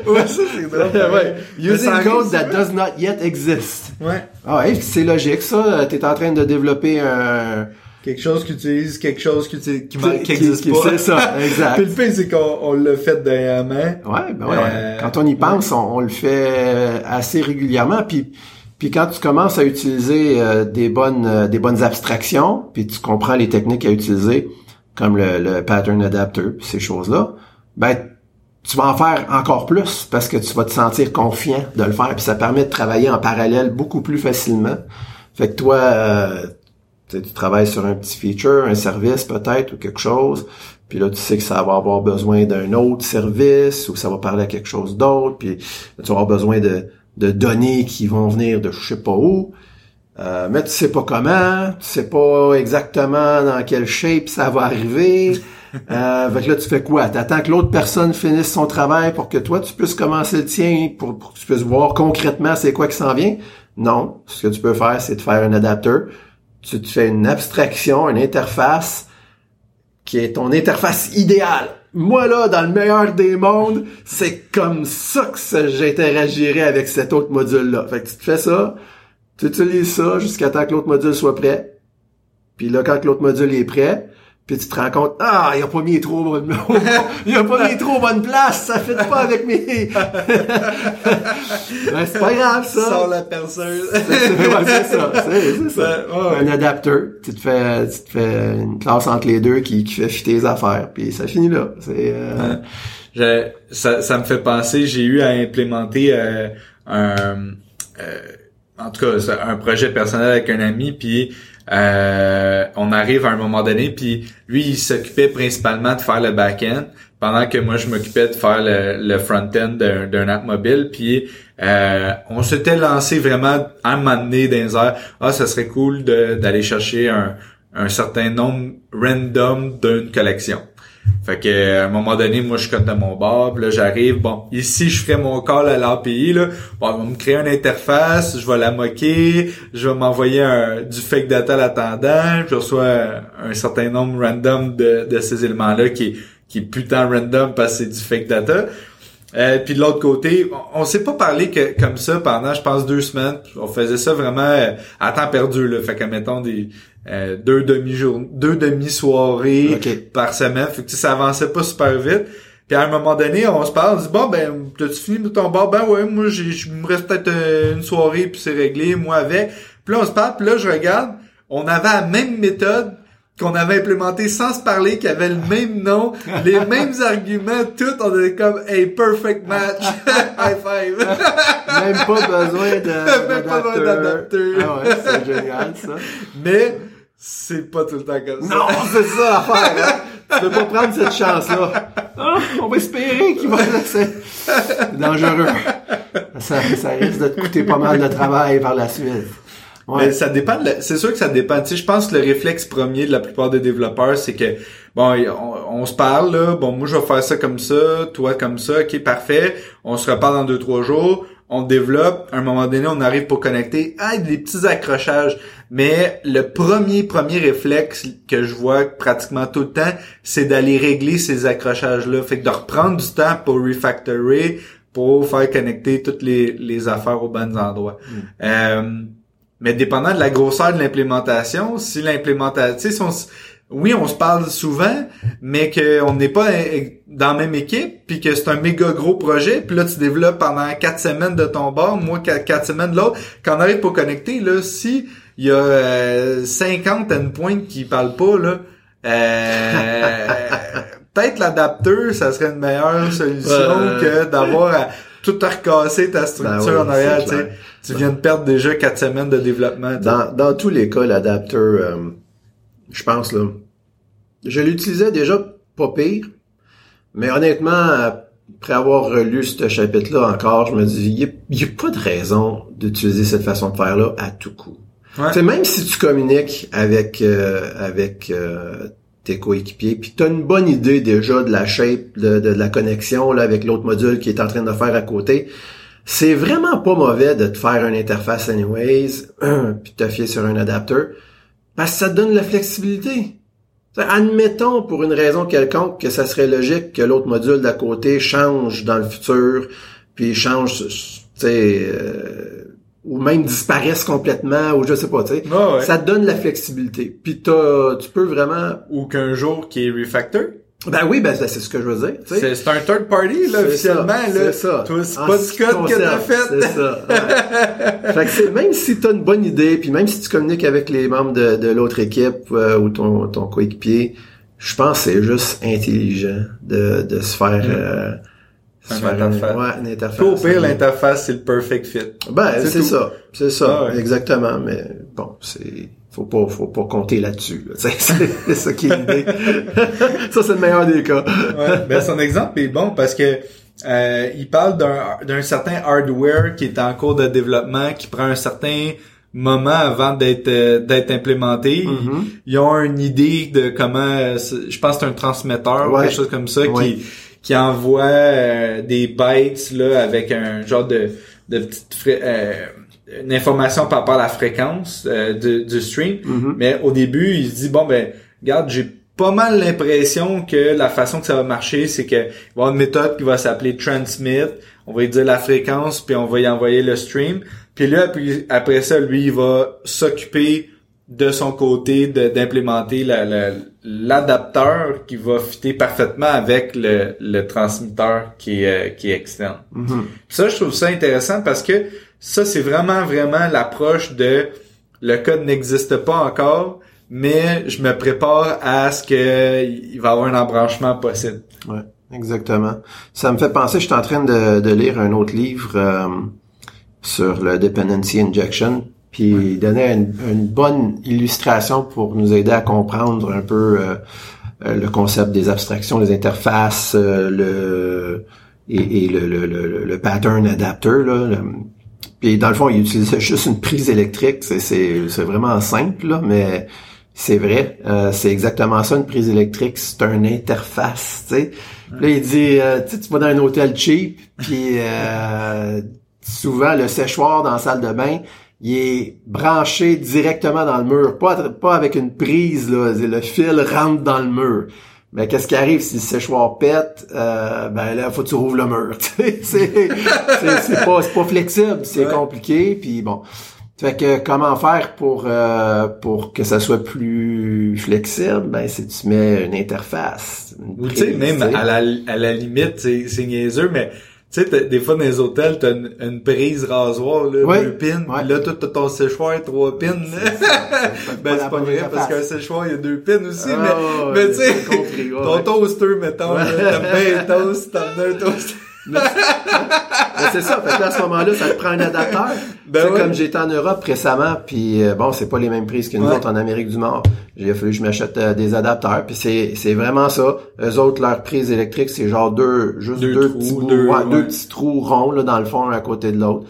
ouais, ça c'est drôle. [LAUGHS] ouais. Using code that does not yet exist. Ouais. Ah ouais, c'est logique ça. T'es en train de développer un Quelque chose qui utilise quelque chose qui utilise, qui, qui, qui- existe qui- pas. c'est ça, [LAUGHS] exact. Puis le fait c'est qu'on on l'a fait dernièrement. Ouais, ben ouais. Euh, Quand on y pense, on, on le fait assez régulièrement. Puis, puis quand tu commences à utiliser euh, des bonnes euh, des bonnes abstractions, puis tu comprends les techniques à utiliser, comme le, le pattern adapter, ces choses-là, ben tu vas en faire encore plus parce que tu vas te sentir confiant de le faire. Puis ça permet de travailler en parallèle beaucoup plus facilement. Fait que toi, euh, tu travailles sur un petit feature, un service peut-être ou quelque chose, puis là tu sais que ça va avoir besoin d'un autre service ou ça va parler à quelque chose d'autre, puis tu vas avoir besoin de, de données qui vont venir de je sais pas où. Euh, mais tu sais pas comment, tu sais pas exactement dans quelle shape ça va arriver. [LAUGHS] Euh, fait que là, tu fais quoi? T'attends que l'autre personne finisse son travail pour que toi, tu puisses commencer le tien, pour, pour que tu puisses voir concrètement c'est quoi qui s'en vient? Non. Ce que tu peux faire, c'est de faire un adapteur. Tu te fais une abstraction, une interface qui est ton interface idéale. Moi, là, dans le meilleur des mondes, c'est comme ça que j'interagirais avec cet autre module-là. Fait que tu te fais ça, tu utilises ça jusqu'à temps que l'autre module soit prêt. Puis là, quand l'autre module est prêt, puis tu te rends compte, ah, il a pas mis trop bonne, [LAUGHS] il a pas mis trop bonne place, ça fait pas avec mes, [LAUGHS] ben, c'est pas grave, ça. Sors la perceuse. C'est ça, c'est ça. Ouais, ouais. Un adapteur, tu te fais, tu te fais une classe entre les deux qui, qui fait fitter les affaires, puis ça finit là. C'est euh, ça, ça me fait penser, j'ai eu à implémenter euh, un, euh, en tout cas, c'est un projet personnel avec un ami, puis euh, on arrive à un moment donné, puis lui, il s'occupait principalement de faire le back-end, pendant que moi, je m'occupais de faire le, front-end d'un, app mobile, puis euh, on s'était lancé vraiment à un moment donné dans ah, ça serait cool d'aller chercher un, un certain nombre random d'une collection. Fait que à un moment donné, moi je cote de mon bord, puis là j'arrive, bon, ici je ferai mon call à l'API, là, bon, on va me créer une interface, je vais la moquer, je vais m'envoyer un, du fake data l'attendant, je reçois un certain nombre random de, de ces éléments-là qui qui est putain random parce que c'est du fake data. Euh, puis de l'autre côté, on, on s'est pas parlé que comme ça pendant, je pense, deux semaines. On faisait ça vraiment euh, à temps perdu. Là. Fait que mettons des euh, deux demi-jours, deux demi-soirées Ok. par semaine. Fait que ça avançait pas super vite. Puis à un moment donné, on se parle, on dit bon ben, t'as-tu fini de ton bar? Ben ouais, moi j'ai, je me reste peut-être euh, une soirée puis c'est réglé, moi avec. Puis là on se parle, puis là je regarde, on avait la même méthode qu'on avait implémenté sans se parler, qui avait le même nom, les [LAUGHS] mêmes arguments, tout, on était comme hey perfect match, [LAUGHS] high five. même pas besoin de [LAUGHS] Même pas besoin d'adapteur. Ah ouais, c'est génial ça. Mais c'est pas tout le temps comme ça. Non, c'est ça l'affaire. Hein? Tu peux pas prendre cette chance-là. Ah, on va espérer qu'il va c'est c'est dangereux. Ça, ça risque de te coûter pas mal de travail par la suite. Mais ça dépend. de la- C'est sûr que ça dépend. Tu sais, je pense que le réflexe premier de la plupart des développeurs, c'est que bon, on, on se parle là. Bon, moi je vais faire ça comme ça, toi comme ça. Ok, parfait. On se reparle dans deux trois jours. On développe. À un moment donné, on arrive pour connecter. Ah, des petits accrochages. Mais le premier premier réflexe que je vois pratiquement tout le temps, c'est d'aller régler ces accrochages là. Fait que de reprendre du temps pour refactorer, pour faire connecter toutes les, les affaires aux bons endroits. Euh, mais dépendant de la grosseur de l'implémentation, si l'implémentation, si on, oui, on se parle souvent, mais qu'on n'est pas euh, dans la même équipe, puis que c'est un méga gros projet, puis là tu développes pendant quatre semaines de ton bord, moi quatre, semaines de l'autre, quand on arrive pour connecter, là, si il y a euh, 50 endpoints qui parlent pas, là, euh, [LAUGHS] peut-être l'adapteur, ça serait une meilleure solution que d'avoir tout recasser ta structure Ben oui, en arrière, tu sais. clair. Tu viens de perdre déjà quatre semaines de développement. Dans, dans tous les cas, l'adapteur, euh, je pense, là, je l'utilisais déjà pas pire, mais honnêtement, après avoir relu ce chapitre-là encore, je me dis, il n'y a, pas de raison d'utiliser cette façon de faire-là à tout coup. Ouais. Même si tu communiques avec euh, avec euh, tes coéquipiers, puis tu as une bonne idée déjà de la shape, de, la connexion là, avec l'autre module qui est en train de faire à côté, c'est vraiment pas mauvais de te faire une interface anyways, [CLEARS THROAT] puis te fier sur un adapteur, parce que ça te donne la flexibilité. Admettons pour une raison quelconque que ça serait logique que l'autre module d'à côté change dans le futur, puis change, euh, ou même disparaisse complètement, ou je sais pas, tu sais. Ouais, ouais. Ça te donne la flexibilité. Puis t'as, tu peux vraiment... Ou qu'un jour qui est refactor. Ben oui, ben c'est ce que je veux dire. C'est c'est un third party, là, officiellement. C'est ça. Toi, c'est pas ce code que t'as fait. C'est ça. ouais. [LAUGHS] fait que c'est, même si t'as une bonne idée, puis même si tu communiques avec les membres de, de l'autre équipe euh, ou ton, ton coéquipier, je pense que c'est juste intelligent de, de se faire... euh, interface. ouais, une interface. Puis au pire, l'interface, c'est le perfect fit. Ben, c'est ça. C'est ça, Ah ouais. exactement. Mais bon, c'est... Faut pas, faut pas compter là-dessus. Là. [LAUGHS] C'est ça qui est l'idée. [LAUGHS] ça, c'est le meilleur des cas. Ouais, ben son exemple est bon parce que euh, il parle d'un d'un certain hardware qui est en cours de développement, qui prend un certain moment avant d'être euh, d'être implémenté. Mhm. Ils, ils ont une idée de comment, euh, je pense que c'est un transmetteur ou quelque chose comme ça Ouais. qui qui envoie euh, des bytes là avec un genre de de petite euh, une information par rapport à la fréquence euh, du, du stream. Mhm. Mais au début, il se dit bon ben, regarde, j'ai pas mal l'impression que la façon que ça va marcher, c'est que il va y avoir une méthode qui va s'appeler transmit. On va lui dire la fréquence, puis on va y envoyer le stream. Puis là, puis après ça, lui, il va s'occuper de son côté d'implémenter la- la- l'adapteur qui va fitter parfaitement avec le, le transmetteur qui est, euh, qui est externe. Mhm. Puis ça, je trouve ça intéressant parce que ça, c'est vraiment, vraiment l'approche de le code n'existe pas encore, mais je me prépare à ce que il va y avoir un embranchement possible. Ouais, exactement. Ça me fait penser, je suis en train de, de lire un autre livre euh, sur le dependency injection, puis il donnait une, une bonne illustration pour nous aider à comprendre un peu euh, euh, le concept des abstractions, les interfaces, euh, le et, et le, le, le, le pattern adapter. Là, puis dans le fond, il utilisait [LAUGHS] juste une prise électrique. C'est, c'est, c'est vraiment simple, là, mais c'est vrai. Euh, c'est exactement ça, une prise électrique. C'est une interface, tu sais. Puis Là, il dit, euh, tu vas dans un hôtel cheap, puis euh, souvent, le séchoir dans la salle de bain, il est branché directement dans le mur. Pas, pas avec une prise, là. Le fil rentre dans le mur. Mais qu'est-ce qui arrive si le séchoir pète? Euh, ben là, faut que tu rouvres le mur. [LAUGHS] c'est c'est- pas, c'est pas flexible, c'est Ouais. compliqué. Puis bon. Fait que comment faire pour euh, pour que ça soit plus flexible? Ben c'est tu mets une interface. une Ou tu sais, même à la, à la limite, c'est niaiseux, mais tu sais, t'as- des fois dans les hôtels, t'as une, une prise rasoir, là, deux pins, Ouais. là, tout t'as ton séchoir, trois pins. [LAUGHS] ben, c'est pas vrai, parce qu'un séchoir, il y a deux pins aussi, Ah, mais, tu sais, ton toaster, mettons, là, t'aimes bien un toast, t'en as un toast. Mais c'est ça, fait que là, à ce moment-là, ça te prend un adapteur. Ben ouais. comme j'étais en Europe récemment, puis euh, bon, c'est pas les mêmes prises que nous Ouais. autres en Amérique du Nord. J'ai fallu que je m'achète euh, des adapteurs, puis c'est c'est vraiment ça. Eux autres, leur prise électrique, c'est genre deux, juste Deux deux, trous, petits bouts, deux, ouais, deux petits trous ronds là dans le fond, un à côté de l'autre.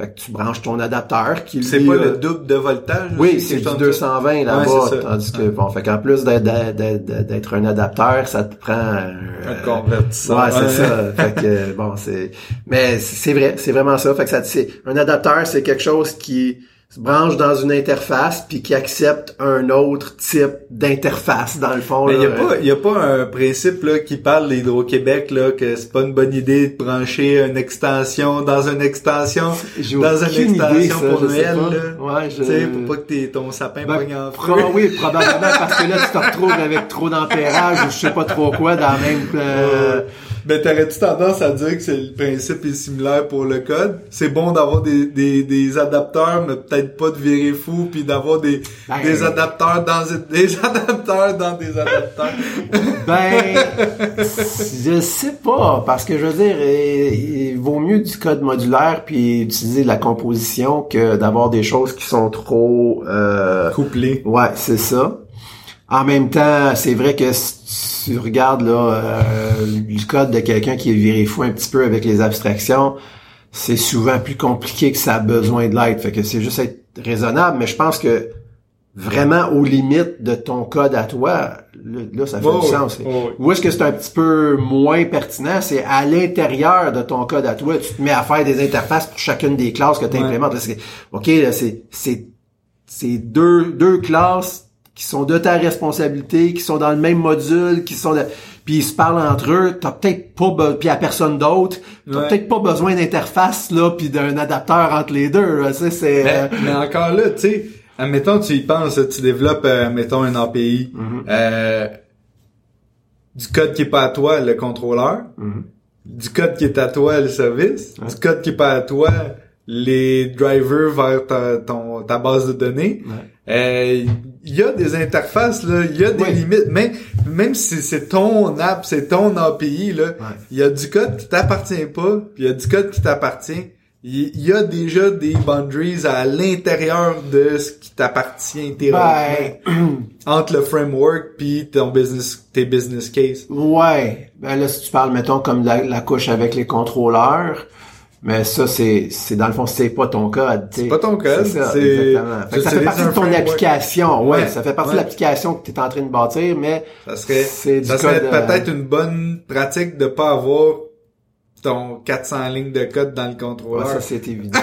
Fait que tu branches ton adapteur qui C'est pas le double de voltage. oui, aussi, c'est du chose comme ça. 220 là-bas, tandis que bon, fait qu'en plus d'être un adapteur, ça te prend un, Un convertisseur. Ouais, c'est ça. Fait que bon, c'est mais c'est vrai, c'est vraiment ça. Fait que ça c'est un adapteur, c'est quelque chose qui se branche dans une interface puis qui accepte un autre type d'interface dans le fond. Mais il là. y a pas, y a pas un principe là qui parle d'Hydro-Québec là que c'est pas une bonne idée de brancher une extension dans une extension dans une idée, extension ça, pour Noël pas. là. Ouais, je... Tu sais, pour pas que t'aies ton sapin Ben, pogne en feu. oui, [LAUGHS] probablement parce que là tu te retrouves avec trop d'ampérage ou je sais pas trop quoi dans la même. euh, Mais t'aurais-tu tendance à dire que c'est le principe est similaire pour le code? C'est bon d'avoir des, des, des adapteurs, mais peut-être pas de virer fou, puis d'avoir des, Ben, des adapteurs dans des [LAUGHS] adapteurs dans des adapteurs. Ben, [LAUGHS] je sais pas, parce que je veux dire, il, il vaut mieux du code modulaire puis utiliser de la composition que d'avoir des choses qui sont trop. Euh, Couplé. ouais, c'est ça. En même temps, c'est vrai que si tu regardes là euh, le code de quelqu'un qui est viré fou un petit peu avec les abstractions, c'est souvent plus compliqué que ça a besoin de l'aide. Fait que c'est juste être raisonnable, mais je pense que vraiment aux limites de ton code à toi, là, ça fait du ouais, sens. ouais. Où est-ce que c'est un petit peu moins pertinent, c'est à l'intérieur de ton code à toi, tu te mets à faire des interfaces pour chacune des classes que tu Ouais. implémentes. Là, OK, là, c'est c'est c'est deux deux classes qui sont de ta responsabilité, qui sont dans le même module, qui sont de- puis ils se parlent entre eux, t'as peut-être pas be- puis à personne d'autre, t'as Ouais. peut-être pas besoin d'interface là puis d'un adapteur entre les deux, sais, c'est Mais, euh, mais encore là, tu sais, admettons, tu y penses, tu développes, euh, mettons, un API, Mhm. euh, du code qui est pas à toi, le contrôleur, Mhm. du code qui est à toi, le service, du code qui est pas à toi, les drivers vers ta, ton, ta base de données. Ouais. Euh, Il y a des interfaces, là, il y a des limites. Même, même si c'est ton app, c'est ton API, là, il y a du code qui t'appartient pas, puis il y a du code qui t'appartient. Il y a déjà des boundaries à l'intérieur de ce qui t'appartient théoriquement ben, entre le framework puis ton business tes business case. Ouais. Ben là, si tu parles, mettons, comme la, la couche avec les contrôleurs, mais ça, c'est, c'est dans le fond, c'est pas ton code. C'est pas ton code, ça, c'est- exactement. Fait que ça fait partie de ton application. Ouais, Ouais, ça fait partie ouais. de l'application que tu es en train de bâtir, mais Ça serait c'est ça serait euh, peut-être une bonne pratique de pas avoir ton 400 lignes de code dans le ouais, contrôleur. ça, c'est évident.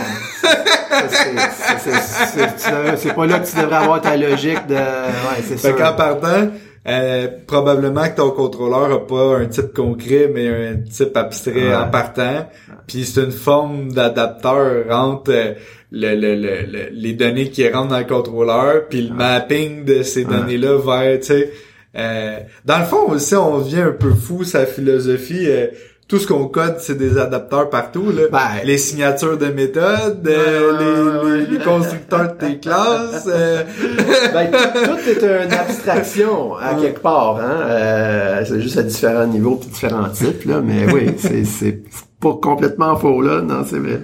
Ça, c'est- ça, pas là que tu devrais avoir ta logique de... Ouais, c'est Fait ça. qu'en partant, euh, probablement que ton contrôleur a pas un type concret, mais un type abstrait Ouais. en partant. Puis c'est une forme d'adapteur entre euh, le, le, le, le- les données qui rentrent dans le contrôleur, puis le mapping de ces données-là vers, tu sais... euh, dans le fond aussi, on devient un peu fou sa philosophie. Tout ce qu'on code, c'est des adapteurs partout. Là. Ben, les signatures de méthode, euh, les, les, les constructeurs de tes classes. euh, [LAUGHS] Ben, tout est une abstraction à quelque part, hein. Euh, c'est juste à différents niveaux puis différents types, là. Mais oui, [LAUGHS] c'est, c'est pas complètement faux, là. Non, c'est vrai.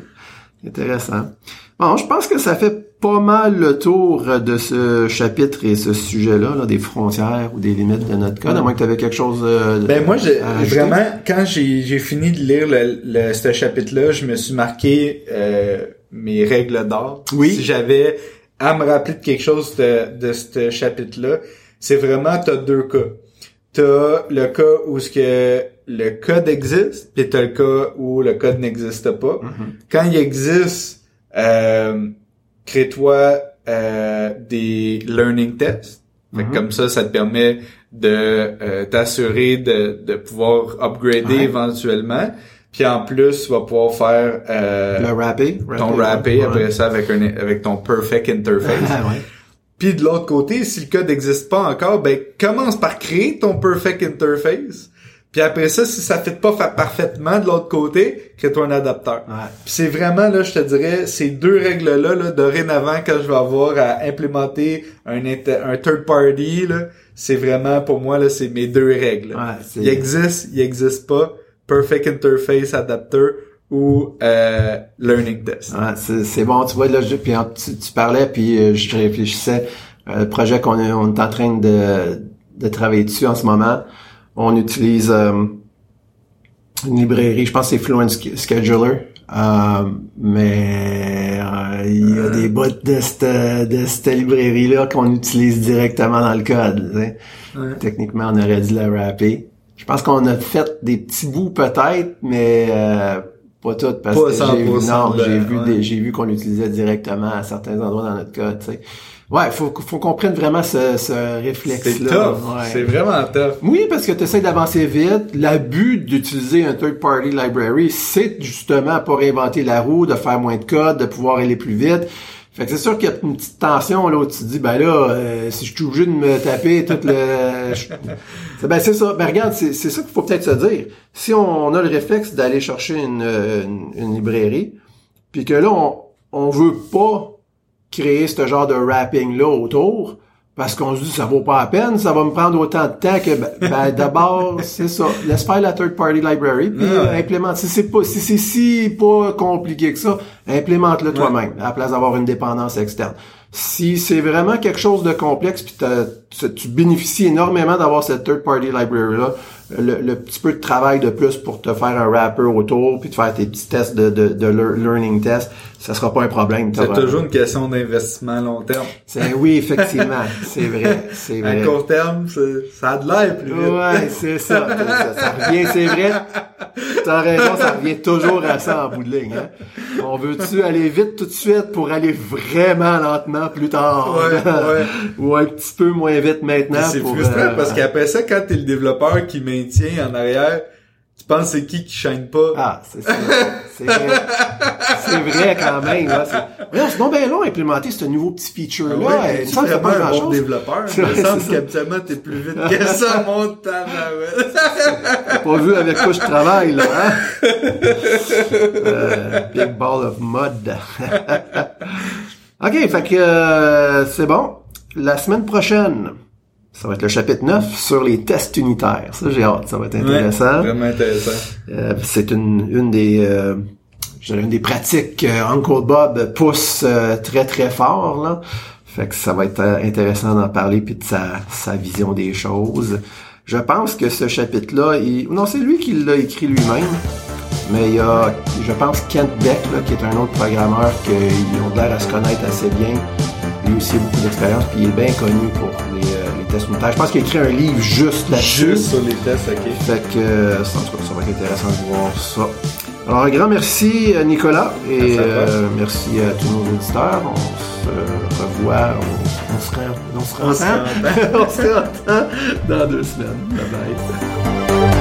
Intéressant. Bon, je pense que ça fait pas mal le tour de ce chapitre et ce sujet-là, là, des frontières ou des limites de notre code, à moins que tu avais quelque chose euh, de- Ben moi, à vraiment, quand j'ai fini de lire le, le- ce chapitre-là, je me suis marqué euh, mes règles d'or. Oui. Si j'avais à me rappeler de quelque chose de, de ce chapitre-là, c'est vraiment, t'as deux cas. T'as le cas où ce que le code existe, puis t'as le cas où le code n'existe pas. Mhm. Quand il existe, euh, crée-toi euh, des learning tests. Fait que Mhm. comme ça, ça te permet de euh, t'assurer de, de pouvoir upgrader Ouais. éventuellement. Puis en plus, tu vas pouvoir faire euh, Le ton wrappé ouais. après ça avec un avec ton perfect interface. [LAUGHS] Ah, ouais. Puis de l'autre côté, si le code n'existe pas encore, ben commence par créer ton perfect interface. Puis après ça, si ça fait pas fa- parfaitement de l'autre côté, crée-toi un adapteur. Ouais. Puis c'est vraiment là, je te dirais, ces deux règles-là, là, dorénavant, quand je vais avoir à implémenter un, un third party, là, c'est vraiment pour moi là, c'est mes deux règles. Ouais, il existe, il existe pas, perfect interface adapter ou euh, learning test. Ouais, c'est, bon, tu vois, là, je- puis tu, tu parlais, puis euh, je réfléchissais, euh, le projet qu'on est, on est en train de, de travailler dessus en ce moment, on utilise euh, une librairie, je pense que c'est Fluent Sch- Scheduler, euh, mais euh, il y a des bouts de cette, de cette librairie-là qu'on utilise directement dans le code. tu sais. Ouais. Techniquement, on aurait dû la rapper. Je pense qu'on a fait des petits bouts peut-être, mais euh, Pas toutes, parce Pas que j'ai vu, 100% non, de- j'ai vu ouais. des, j'ai vu qu'on l'utilisait directement à certains endroits dans notre code, tu sais. Ouais, faut, faut qu'on prenne vraiment ce, ce C'est réflexe-là. tough. Ouais. C'est vraiment tough. Oui, parce que tu essaies d'avancer vite. L'abus d'utiliser un third-party library, c'est justement pour réinventer la roue, de faire moins de code, de pouvoir aller plus vite. Fait que c'est sûr qu'il y a une petite tension là où tu te dis ben là euh, si je suis obligé de me taper tout le [LAUGHS] C'est- ben c'est ça ben regarde c'est c'est ça qu'il faut peut-être se dire si on, on a le réflexe d'aller chercher une, une, une librairie puis que là on on veut pas créer ce genre de wrapping là autour parce qu'on se dit ça vaut pas la peine, ça va me prendre autant de temps que ben, ben, [LAUGHS] d'abord c'est ça, laisse faire la third party library puis Ouais. euh, implémente. Si c'est pas si c'est si pas compliqué que ça, implémente-le toi-même à la place d'avoir une dépendance externe. Si c'est vraiment quelque chose de complexe puis tu bénéficies énormément d'avoir cette third party library là, le, le petit peu de travail de plus pour te faire un wrapper autour puis de faire tes petits tests de, de, de lear- learning test, ça sera pas un problème. C'est toujours une question d'investissement à long terme. c'est oui, effectivement, c'est vrai, c'est À vrai. court terme, ça a de l'air plus vite. Ouais, c'est ça, ça. Ça revient, c'est vrai. T'as raison, ça revient toujours à ça en bout de ligne. Hein? On veut-tu aller vite tout de suite pour aller vraiment lentement plus tard? Ouais, ouais. [LAUGHS] Ou un petit peu moins vite maintenant C'est frustrant euh, parce qu'après ça, quand t'es le développeur qui maintient en arrière, tu penses c'est qui qui chaîne pas? Ah, c'est ça. C'est vrai. C'est vrai quand même. Hein? C'est Voyons, c'est donc bien long à implémenter ce nouveau petit feature-là. Ouais, semble que c'est vraiment pas un bon développeur? Il me semble qu'habituellement t'es plus vite que ça, mon tabarouette. pas vu avec quoi je travaille, là, hein? Euh, big ball of mud. [LAUGHS] OK, fait que euh, c'est bon. La semaine prochaine, ça va être le chapitre 9 sur les tests unitaires. Ça, j'ai hâte. Ça va être intéressant. Ouais, vraiment intéressant. Euh, c'est une, une des... Euh, je dirais une des pratiques que Uncle Bob pousse euh, très très fort là. Fait que ça va être euh, intéressant d'en parler puis de sa, sa vision des choses. Je pense que ce chapitre-là, il... non, c'est lui qui l'a écrit lui-même. Mais il y a, je pense, Kent Beck, là, qui est un autre programmeur qu'ils ont l'air à se connaître assez bien. Lui aussi a beaucoup d'expérience, puis il est bien connu pour les, euh, les tests unitaires. Je pense qu'il a écrit un livre juste là-dessus. Juste sur les tests, ok. Fait que, euh, ça, en tout cas, ça va être intéressant de voir ça. Alors, un grand merci, euh, Nicolas, et Merci à toi. euh, merci à tous nos auditeurs. On se revoit, on, on se, on se On se [LAUGHS] reentend. on se reentend dans deux semaines. Bye bye.